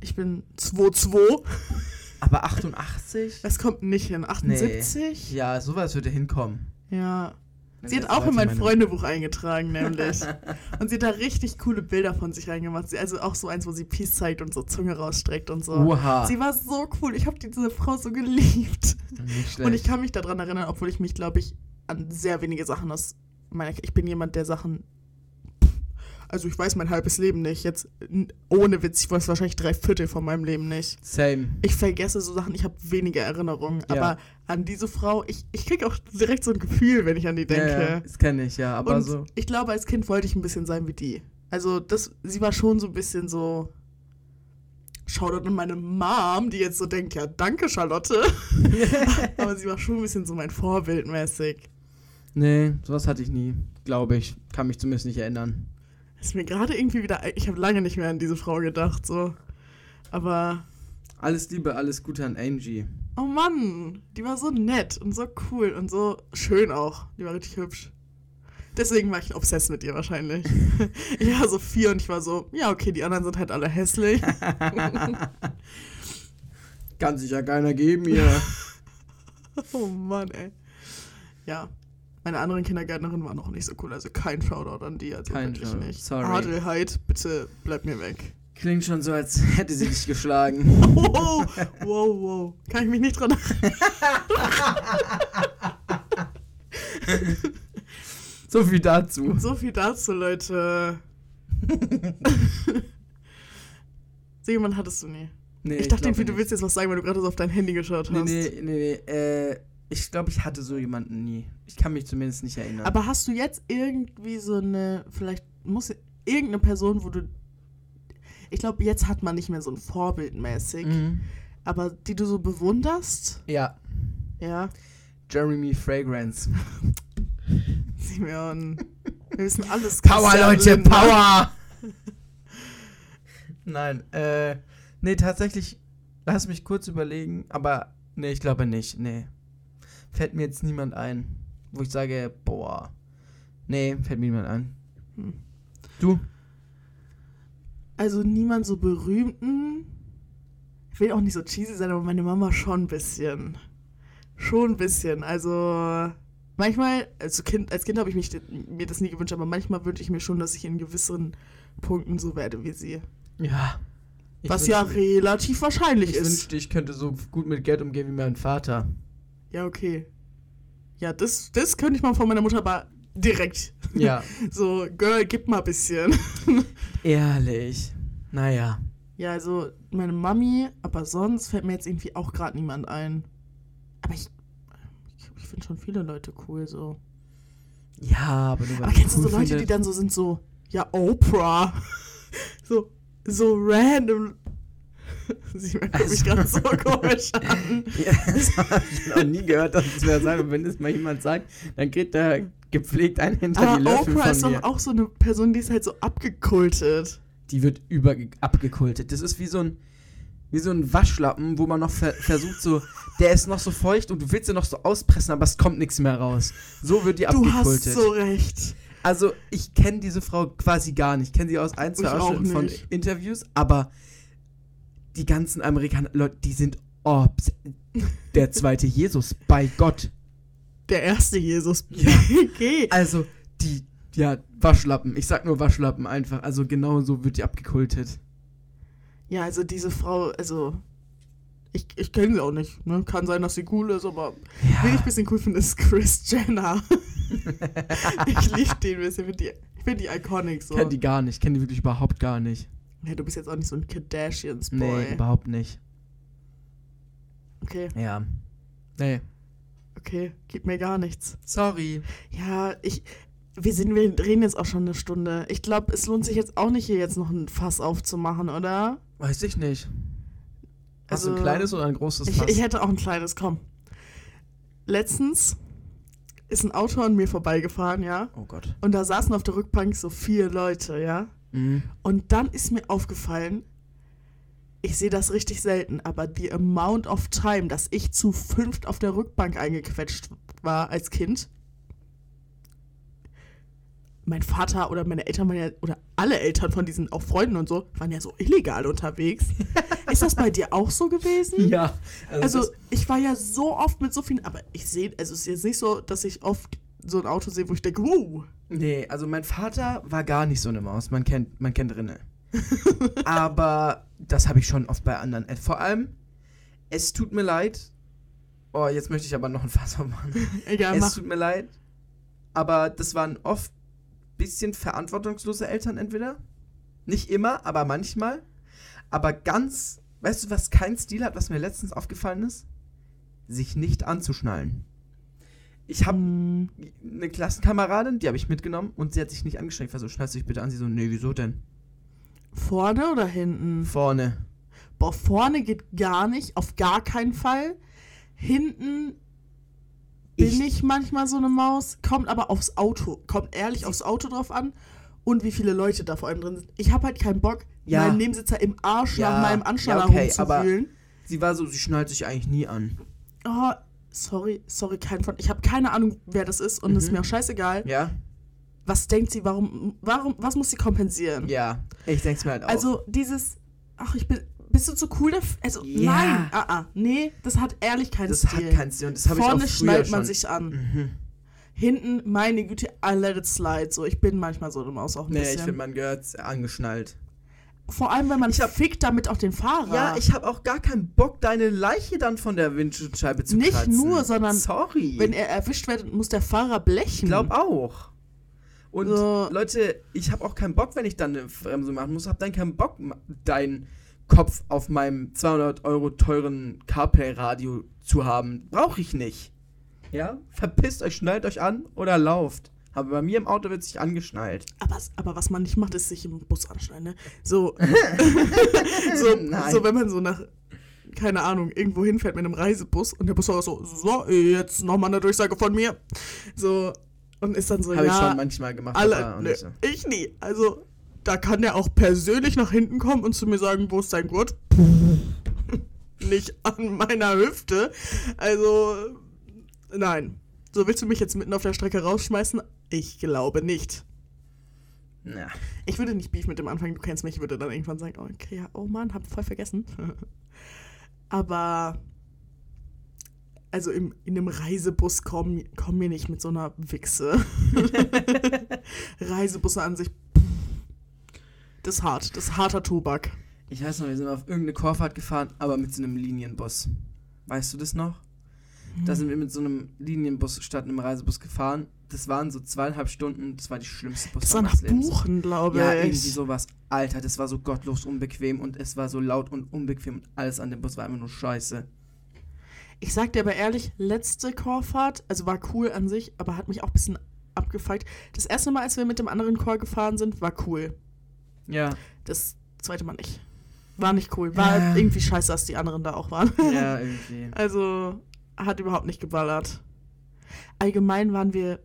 Speaker 3: Ich bin 2,2.
Speaker 2: Aber 88?
Speaker 3: Das kommt nicht hin. 78?
Speaker 2: Ja, sowas würde hinkommen.
Speaker 3: Ja. Sie hat auch in mein Freundebuch eingetragen, nämlich. und sie hat da richtig coole Bilder von sich reingemacht. Sie, also auch so eins, wo sie Peace zeigt und so Zunge rausstreckt und so.
Speaker 2: Oha.
Speaker 3: Sie war so cool. Ich habe diese Frau so geliebt. Und ich kann mich daran erinnern, obwohl ich mich, glaube ich, an sehr wenige Sachen aus meiner. Ich bin jemand, der Sachen. Also ich weiß mein halbes Leben nicht. Jetzt ohne Witz, ich weiß wahrscheinlich drei Viertel von meinem Leben nicht.
Speaker 2: Same.
Speaker 3: Ich vergesse so Sachen, ich habe wenige Erinnerungen.
Speaker 2: Ja.
Speaker 3: Aber an diese Frau, ich, ich kriege auch direkt so ein Gefühl, wenn ich an die denke.
Speaker 2: Ja, ja, das kenne ich, ja. Aber
Speaker 3: Und
Speaker 2: so.
Speaker 3: ich glaube, als Kind wollte ich ein bisschen sein wie die. Also das, sie war schon so ein bisschen so. Shoutout an meine Mom, die jetzt so denkt, ja, danke Charlotte. Aber sie war schon ein bisschen so mein Vorbild mäßig.
Speaker 2: Nee, sowas hatte ich nie. Glaube ich. Kann mich zumindest nicht erinnern.
Speaker 3: Ist mir gerade irgendwie wieder. Ich habe lange nicht mehr an diese Frau gedacht, so. Aber.
Speaker 2: Alles Liebe, alles Gute an Angie.
Speaker 3: Oh Mann, die war so nett und so cool und so schön auch. Die war richtig hübsch. Deswegen war ich obsessed mit ihr wahrscheinlich. ich war so vier und ich war so, ja, okay, die anderen sind halt alle hässlich.
Speaker 2: Kann sich ja keiner geben hier.
Speaker 3: oh Mann, ey. Ja. Meine anderen Kindergärtnerinnen waren auch nicht so cool, also kein Shoutout an die, also
Speaker 2: Kein
Speaker 3: wirklich
Speaker 2: Shoutout,
Speaker 3: nicht.
Speaker 2: sorry.
Speaker 3: Adelheid, bitte bleib mir weg.
Speaker 2: Klingt schon so, als hätte sie dich geschlagen.
Speaker 3: Wow, wow, wow. Kann ich mich nicht dran
Speaker 2: So viel dazu.
Speaker 3: So viel dazu, Leute. jemand hattest du nie.
Speaker 2: Nee,
Speaker 3: ich dachte irgendwie, du willst jetzt was sagen, weil du gerade so auf dein Handy geschaut
Speaker 2: Nee,
Speaker 3: hast.
Speaker 2: nee, nee, nee. Äh, ich glaube, ich hatte so jemanden nie. Ich kann mich zumindest nicht erinnern.
Speaker 3: Aber hast du jetzt irgendwie so eine, vielleicht muss irgendeine Person, wo du. Ich glaube, jetzt hat man nicht mehr so ein Vorbild mäßig,
Speaker 2: Mhm.
Speaker 3: aber die du so bewunderst?
Speaker 2: Ja,
Speaker 3: Ja.
Speaker 2: Jeremy Fragrance.
Speaker 3: Simeon. Wir wissen alles.
Speaker 2: Power, Leute. Power! Nein, äh, nee, tatsächlich, lass mich kurz überlegen, aber nee, ich glaube nicht, nee. Fällt mir jetzt niemand ein, wo ich sage, boah, nee, fällt mir niemand ein.
Speaker 3: Hm.
Speaker 2: Du?
Speaker 3: Also niemand so berühmten. Ich will auch nicht so cheesy sein, aber meine Mama schon ein bisschen. Schon ein bisschen. Also manchmal, also kind, als Kind habe ich mich, mir das nie gewünscht, aber manchmal wünsche ich mir schon, dass ich in gewissen Punkten so werde wie sie.
Speaker 2: Ja. Ich
Speaker 3: Was ja relativ wahrscheinlich
Speaker 2: Ich
Speaker 3: ist.
Speaker 2: wünschte, ich könnte so gut mit Geld umgehen wie mein Vater.
Speaker 3: Ja, okay. Ja, das, das könnte ich mal von meiner Mutter aber direkt.
Speaker 2: Ja.
Speaker 3: So, Girl, gib mal ein bisschen.
Speaker 2: Ehrlich. Naja.
Speaker 3: Ja, also meine Mami, aber sonst fällt mir jetzt irgendwie auch gerade niemand ein. Aber ich, ich, ich finde schon viele Leute cool so.
Speaker 2: Ja, aber weil
Speaker 3: Aber kennst du so Leute, die
Speaker 2: findet.
Speaker 3: dann so sind, so, ja, Oprah. so, so random. Sie guckt mich
Speaker 2: Also-
Speaker 3: gerade so komisch an.
Speaker 2: Ja, das habe ich noch nie gehört, dass es wer sagt. Und wenn es mal jemand sagt, dann kriegt er gepflegt einen hinter die
Speaker 3: Aber
Speaker 2: Löffel
Speaker 3: Oprah
Speaker 2: von
Speaker 3: ist
Speaker 2: mir.
Speaker 3: doch auch so eine Person, die ist halt so abgekultet.
Speaker 2: Die wird über abgekultet. Das ist wie so ein wie so ein Waschlappen, wo man noch ver versucht so, der ist noch so feucht und du willst ihn noch so auspressen, aber es kommt nichts mehr raus. So wird die
Speaker 3: Du
Speaker 2: abgekultet.
Speaker 3: hast so recht.
Speaker 2: Also, ich kenne diese Frau quasi gar nicht. Ich kenne sie aus ein, zwei Ausschnitten von. Interviews, aber die ganzen Amerikaner, Leute, die sind Ops. Der zweite Jesus, bei Gott.
Speaker 3: Der erste Jesus.
Speaker 2: Ja.
Speaker 3: okay.
Speaker 2: Also, die, ja, Waschlappen. Ich sag nur Waschlappen einfach. Also, genau so wird die abgekultet.
Speaker 3: Ja, also diese Frau, also. Ich, ich kenne sie auch nicht. Ne? Kann sein, dass sie cool ist, aber wen ich ein bisschen cool finde, ist Chris Jenner. ich liebe den ein bisschen. Ich finde die, ich find die iconic so.
Speaker 2: Kenn die gar nicht. Kenn die wirklich überhaupt gar nicht.
Speaker 3: Ja, du bist jetzt auch nicht so ein Kardashians-Boy.
Speaker 2: Nee, überhaupt nicht.
Speaker 3: okay,
Speaker 2: Ja. Nee.
Speaker 3: okay, gibt mir gar nichts.
Speaker 2: Sorry.
Speaker 3: Ja, ich. Wir, sind, wir reden jetzt auch schon eine Stunde. Ich glaube, es lohnt sich jetzt auch nicht, hier jetzt noch ein Fass aufzumachen, oder?
Speaker 2: Weiß ich nicht. Hast du ein
Speaker 3: Also,
Speaker 2: kleines oder ein großes
Speaker 3: Ich,
Speaker 2: Fass?
Speaker 3: ich hätte auch ein kleines, komm. Letztens ist ein Auto an mir vorbeigefahren, ja.
Speaker 2: oh Gott.
Speaker 3: Und da saßen auf der Rückbank so vier Leute, ja.
Speaker 2: Mhm.
Speaker 3: Und dann ist mir aufgefallen, ich sehe das richtig selten, aber die Amount of Time, dass ich zu fünft auf der Rückbank eingequetscht war als Kind. Mein Vater oder meine Eltern waren ja, oder alle Eltern von diesen, auch Freunden und so, waren ja so illegal unterwegs. ist das bei dir auch so gewesen?
Speaker 2: Ja.
Speaker 3: Also,
Speaker 2: das-
Speaker 3: ich war ja so oft mit so vielen, aber ich sehe, also es ist jetzt nicht so, dass ich oft so ein Auto sehe, wo ich denke, wow.
Speaker 2: Nee, also mein Vater war gar nicht so eine Maus. Man kennt, man kennt Rinne. Aber das habe ich schon oft bei anderen. Äh, Vor allem, es tut mir leid. Oh, jetzt möchte ich aber noch ein Fass aufmachen.
Speaker 3: Egal,
Speaker 2: es
Speaker 3: mach.
Speaker 2: tut mir leid. Aber das waren oft bisschen verantwortungslose Eltern entweder. Nicht immer, aber manchmal. Aber ganz, weißt du, was kein Stil hat, was mir letztens aufgefallen ist? Sich nicht anzuschnallen. Ich habe
Speaker 3: Hm,
Speaker 2: eine Klassenkameradin, die habe ich mitgenommen und sie hat sich nicht angeschnallt. Ich war so, du dich bitte an. Sie so, nee, wieso denn?
Speaker 3: vorne oder hinten?
Speaker 2: Vorne.
Speaker 3: Boah, vorne geht gar nicht, auf gar keinen Fall. Hinten bin
Speaker 2: Ich-
Speaker 3: ich, manchmal so eine Maus, kommt aber aufs Auto, kommt ehrlich aufs Auto drauf an und wie viele Leute da vor allem drin sind. Ich habe halt keinen Bock,
Speaker 2: Ja.
Speaker 3: meinen Nebensitzer im Arsch
Speaker 2: Ja,
Speaker 3: nach meinem
Speaker 2: ja,
Speaker 3: Anschnaller
Speaker 2: okay, aber-
Speaker 3: rumzuwühlen.
Speaker 2: Sie war so, sie schnallt sich eigentlich nie an.
Speaker 3: Oh, sorry, sorry, kein von. Ich habe keine Ahnung, wer das ist und
Speaker 2: Mhm.
Speaker 3: ist mir auch scheißegal.
Speaker 2: Ja?
Speaker 3: Was denkt sie, warum, warum, was muss sie kompensieren?
Speaker 2: Ja. Ich denk's mir halt auch.
Speaker 3: Also dieses, ach, ich bin, bist du zu cool dafür? Also
Speaker 2: Ja.
Speaker 3: nein, ah, ah, nee, das hat ehrlich keinen
Speaker 2: das
Speaker 3: Stil.
Speaker 2: hat keinen Stil. Und das habe ich auch
Speaker 3: Vorne schnallt man
Speaker 2: schon.
Speaker 3: sich an.
Speaker 2: Mhm.
Speaker 3: Hinten, meine Güte, I let it slide. So, ich bin manchmal so eine Maus auch ein
Speaker 2: Nee, ich
Speaker 3: bisschen.
Speaker 2: finde, man gehört angeschnallt.
Speaker 3: Vor allem, wenn man
Speaker 2: Ich hab-
Speaker 3: fickt damit auch den Fahrer.
Speaker 2: Ja, ich habe auch gar keinen Bock, deine Leiche dann von der Windschutzscheibe zu
Speaker 3: Nicht
Speaker 2: kratzen.
Speaker 3: nur, sondern
Speaker 2: Sorry.
Speaker 3: Wenn er erwischt wird, muss der Fahrer blechen.
Speaker 2: ich glaube auch. Und
Speaker 3: So.
Speaker 2: Leute, ich habe auch keinen Bock, wenn ich dann eine Bremse machen muss, hab dann keinen Bock, deinen Kopf auf meinem 200 Euro teuren CarPlay-Radio zu haben. Brauche ich nicht. Ja? Verpisst euch, schnallt euch an oder lauft. Aber bei mir im Auto wird sich angeschnallt.
Speaker 3: Aber, aber was man nicht macht, ist sich im Bus anschneiden. Ne? So, so,
Speaker 2: Nein.
Speaker 3: so, wenn man so nach, keine Ahnung, irgendwo hinfährt mit einem Reisebus und der Busfahrer so, so, jetzt nochmal eine Durchsage von mir. So, und ist dann so,
Speaker 2: Habe
Speaker 3: ja,
Speaker 2: ich schon manchmal gemacht.
Speaker 3: alle, ne,
Speaker 2: so.
Speaker 3: ich nie. Also, da kann der auch persönlich nach hinten kommen und zu mir sagen, wo ist dein Gurt? nicht an meiner Hüfte. Also, nein. So, willst du mich jetzt mitten auf der Strecke rausschmeißen? Ich glaube nicht.
Speaker 2: Na.
Speaker 3: Ich würde nicht Beef mit dem anfangen, du kennst mich, ich würde dann irgendwann sagen, oh, okay, ja, oh Mann, hab voll vergessen. Aber also im, in einem Reisebus kommen komm mir nicht mit so einer Wichse. Reisebusse an sich, pff, das ist hart, das ist harter Tobak.
Speaker 2: Ich weiß noch, wir sind auf irgendeine Chorfahrt gefahren, aber mit so einem Linienbus. Weißt du das noch? Da sind wir mit so einem Linienbus statt einem Reisebus gefahren. Das waren so zweieinhalb Stunden. Das war die schlimmste
Speaker 3: Das war
Speaker 2: Busfahrt
Speaker 3: nach
Speaker 2: Lebens.
Speaker 3: Buchen, glaube
Speaker 2: Ja,
Speaker 3: ich.
Speaker 2: irgendwie sowas. Alter, das war so gottlos unbequem und es war so laut und unbequem und alles an dem Bus war einfach nur scheiße.
Speaker 3: Ich sag dir aber ehrlich, letzte Chorfahrt, also war cool an sich, aber hat mich auch ein bisschen abgefuckt. Das erste Mal, als wir mit dem anderen Chor gefahren sind, war cool.
Speaker 2: Ja,
Speaker 3: Das zweite Mal nicht. War nicht cool. War
Speaker 2: Ja.
Speaker 3: irgendwie scheiße, dass die anderen da auch waren.
Speaker 2: ja, irgendwie.
Speaker 3: Also hat überhaupt nicht geballert. Allgemein waren wir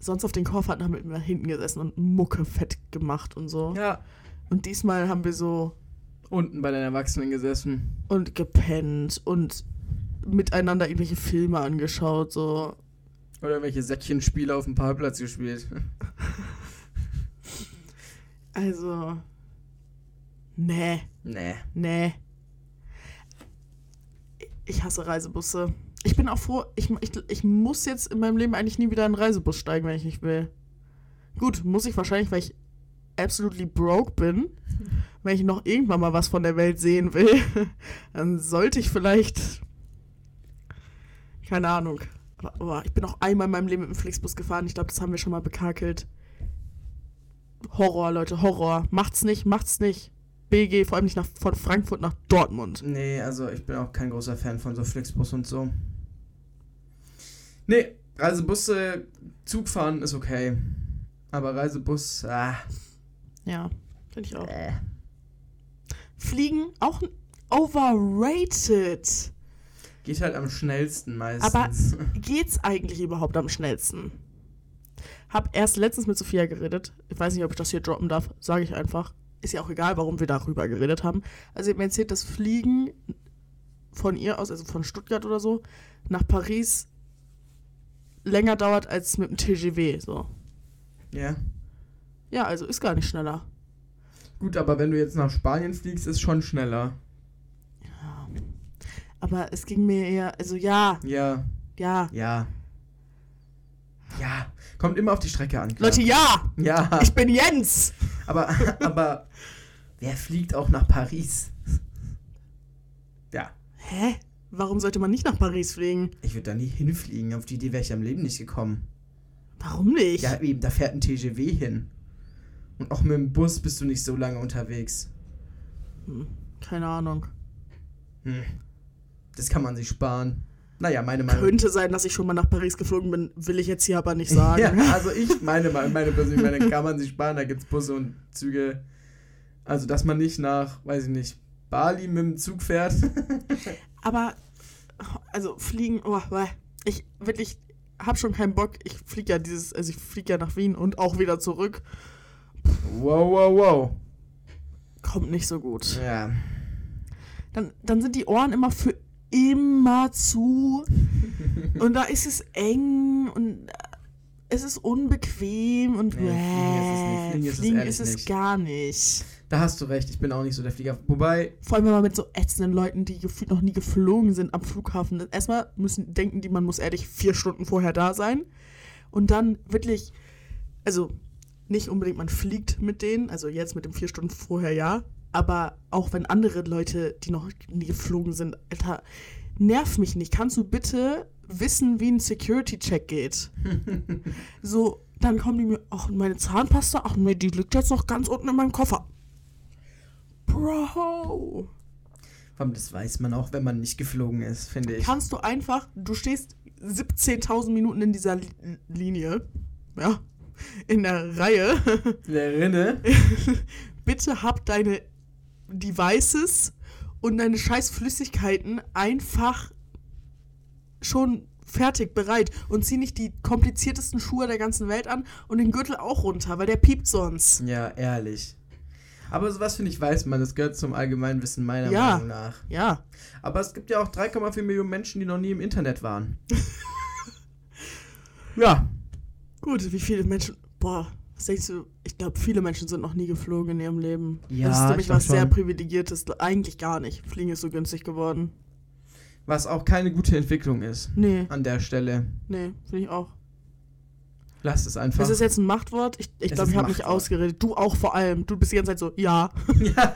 Speaker 3: sonst auf den Chorfahrten haben wir immer hinten gesessen und Mucke fett gemacht und so.
Speaker 2: Ja,
Speaker 3: Und diesmal haben wir so
Speaker 2: unten bei den Erwachsenen gesessen.
Speaker 3: und gepennt und miteinander irgendwelche Filme angeschaut, so.
Speaker 2: Oder welche Säckchenspiele auf dem Parkplatz gespielt.
Speaker 3: Also. Nee,
Speaker 2: nee.
Speaker 3: nee. Ich hasse Reisebusse. Ich bin auch froh, ich, ich, ich muss jetzt in meinem Leben eigentlich nie wieder in einen Reisebus steigen, wenn ich nicht will. Gut, muss ich wahrscheinlich, weil ich absolutely broke bin. Wenn ich noch irgendwann mal was von der Welt sehen will, dann sollte ich vielleicht. Keine Ahnung. Aber oh, ich bin auch einmal in meinem Leben mit dem Flixbus gefahren. Ich glaube, das haben wir schon mal bekakelt. Horror, Leute, Horror. Macht's nicht, macht's nicht. BG, vor allem nicht nach, von Frankfurt nach Dortmund.
Speaker 2: Nee, also ich bin auch kein großer Fan von so Flixbus und so. Nee, Reisebusse, Zugfahren ist okay. Aber Reisebus, ah.
Speaker 3: Ja, finde ich auch.
Speaker 2: Äh.
Speaker 3: Fliegen auch overrated.
Speaker 2: Geht halt am schnellsten meistens.
Speaker 3: Aber geht's eigentlich überhaupt am schnellsten? Hab erst letztens mit Sophia geredet. Ich weiß nicht, ob ich das hier droppen darf. Sage ich einfach. Ist ja auch egal, warum wir darüber geredet haben. Also, sie hat mir erzählt, dass Fliegen von ihr aus, also von Stuttgart oder so, nach Paris länger dauert als mit dem TGW. So.
Speaker 2: ja.
Speaker 3: Ja, also ist gar nicht schneller.
Speaker 2: Gut, aber wenn du jetzt nach Spanien fliegst, ist schon schneller.
Speaker 3: Aber es ging mir eher, also ja,
Speaker 2: Ja,
Speaker 3: ja.
Speaker 2: ja. Ja, kommt immer auf die Strecke an. Klar.
Speaker 3: Leute, ja!
Speaker 2: Ja,
Speaker 3: Ich bin Jens!
Speaker 2: Aber, aber wer fliegt auch nach Paris? Ja,
Speaker 3: Hä? Warum sollte man nicht nach Paris fliegen?
Speaker 2: ich würde da nie hinfliegen. Auf die Idee wäre ich am Leben nicht gekommen.
Speaker 3: Warum nicht?
Speaker 2: Ja, eben, da fährt ein TGW hin. Und auch mit dem Bus bist du nicht so lange unterwegs.
Speaker 3: Hm, keine Ahnung.
Speaker 2: Hm. Das kann man sich sparen. Naja, meine Meinung.
Speaker 3: Könnte sein, dass ich schon mal nach Paris geflogen bin, will ich jetzt hier aber nicht sagen.
Speaker 2: Ja, also ich meine, meine persönliche Meinung kann man sich sparen. Da gibt es Busse und Züge. Also, dass man nicht nach, weiß ich nicht, Bali mit dem Zug fährt.
Speaker 3: Aber, also fliegen, oh, ich wirklich hab schon keinen Bock. Ich fliege ja dieses, also ich fliege ja nach Wien und auch wieder zurück.
Speaker 2: wow, wow, wow.
Speaker 3: Kommt nicht so gut.
Speaker 2: Ja.
Speaker 3: Dann, dann sind die Ohren immer für immer zu. und da ist es eng und äh, es ist unbequem und
Speaker 2: Nee, fliegen ist es nicht. Fliegen ist es
Speaker 3: Fliegen ist es
Speaker 2: nicht.
Speaker 3: gar nicht.
Speaker 2: Da hast du recht, ich bin auch nicht so der Flieger. Wobei,
Speaker 3: Vor allem, wenn man mit so ätzenden Leuten, die gefühlt noch nie geflogen sind am Flughafen. Erstmal müssen denken die, man muss ehrlich vier Stunden vorher da sein. Und dann wirklich, also nicht unbedingt man fliegt mit denen, also jetzt mit dem vier Stunden vorher ja, aber auch wenn andere Leute, die noch nie geflogen sind, Alter, nerv mich nicht. Kannst du bitte wissen, wie ein Security-Check geht? so, dann kommen die mir, ach, meine Zahnpasta, ach nee, die liegt jetzt noch ganz unten in meinem Koffer. Bro.
Speaker 2: das weiß man auch, wenn man nicht geflogen ist, finde ich.
Speaker 3: kannst du einfach, du stehst 17.000 Minuten in dieser Li Linie, ja, in der Reihe.
Speaker 2: Der Rinne.
Speaker 3: Bitte hab deine Devices und deine scheiß Flüssigkeiten einfach schon fertig, bereit und zieh nicht die kompliziertesten Schuhe der ganzen Welt an und den Gürtel auch runter, weil der piept sonst.
Speaker 2: Ja, ehrlich. Aber sowas finde ich, weiß man. Das gehört zum Allgemeinwissen meiner
Speaker 3: Ja.
Speaker 2: Meinung nach.
Speaker 3: Ja,
Speaker 2: Aber es gibt ja auch 3,4 Millionen Menschen, die noch nie im Internet waren. ja.
Speaker 3: gut, wie viele Menschen, boah, was denkst du, ich glaube, viele Menschen sind noch nie geflogen in ihrem Leben.
Speaker 2: Ja,
Speaker 3: das ist
Speaker 2: ich
Speaker 3: nämlich
Speaker 2: glaub
Speaker 3: was sehr
Speaker 2: schon.
Speaker 3: privilegiertes. Eigentlich gar nicht. Fliegen ist so günstig geworden.
Speaker 2: Was auch keine gute Entwicklung ist.
Speaker 3: Nee,
Speaker 2: An der Stelle.
Speaker 3: nee, finde ich auch.
Speaker 2: Lasst es einfach.
Speaker 3: Ist es jetzt ein Machtwort? Ich, ich glaube,
Speaker 2: ist
Speaker 3: ich habe mich ausgeredet. Du auch vor allem. Du bist die ganze Zeit so, ja.
Speaker 2: ja,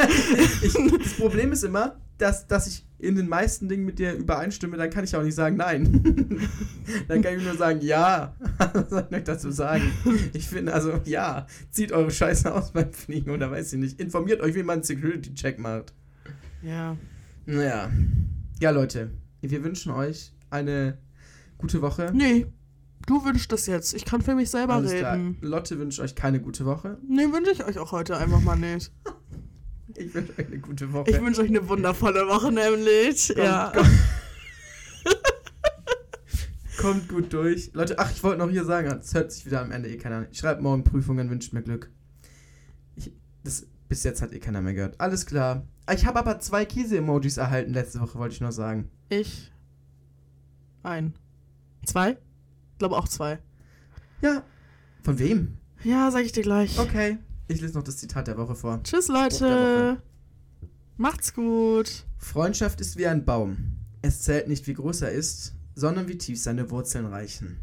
Speaker 2: ich, das Problem ist immer, dass, dass ich in den meisten Dingen mit dir übereinstimme, dann kann ich auch nicht sagen nein. dann kann ich nur sagen ja. Was soll ich euch dazu sagen? Ich finde also, ja, zieht eure Scheiße aus beim Fliegen oder weiß ich nicht. Informiert euch, wie man einen Security-Check macht.
Speaker 3: Ja.
Speaker 2: Naja. Ja, Leute, wir wünschen euch eine gute Woche.
Speaker 3: Nee, du wünschst das jetzt. Ich kann für mich selber
Speaker 2: Alles klar.
Speaker 3: reden.
Speaker 2: Lotte wünscht euch keine gute Woche.
Speaker 3: Nee, wünsche ich euch auch heute einfach mal nicht.
Speaker 2: Ich wünsche euch eine gute Woche.
Speaker 3: Ich wünsche euch eine wundervolle Woche nämlich.
Speaker 2: Kommt,
Speaker 3: ja.
Speaker 2: kommt. Kommt gut durch. Leute, ach, ich wollte noch hier sagen, es hört sich wieder am Ende eh keiner an. Ich schreibe morgen Prüfungen, wünscht mir Glück. Ich, das, bis jetzt hat eh keiner mehr gehört. Alles klar. Ah, Ich habe aber zwei Käse-Emojis erhalten letzte Woche, wollte ich nur sagen.
Speaker 3: Ich. Ein. Zwei? Ich glaube auch zwei.
Speaker 2: Ja. Von wem?
Speaker 3: Ja, sag ich dir gleich.
Speaker 2: Okay. Ich lese noch das Zitat der Woche vor.
Speaker 3: Tschüss, Leute. Macht's gut.
Speaker 2: Freundschaft ist wie ein Baum. Es zählt nicht, wie groß er ist, sondern wie tief seine Wurzeln reichen.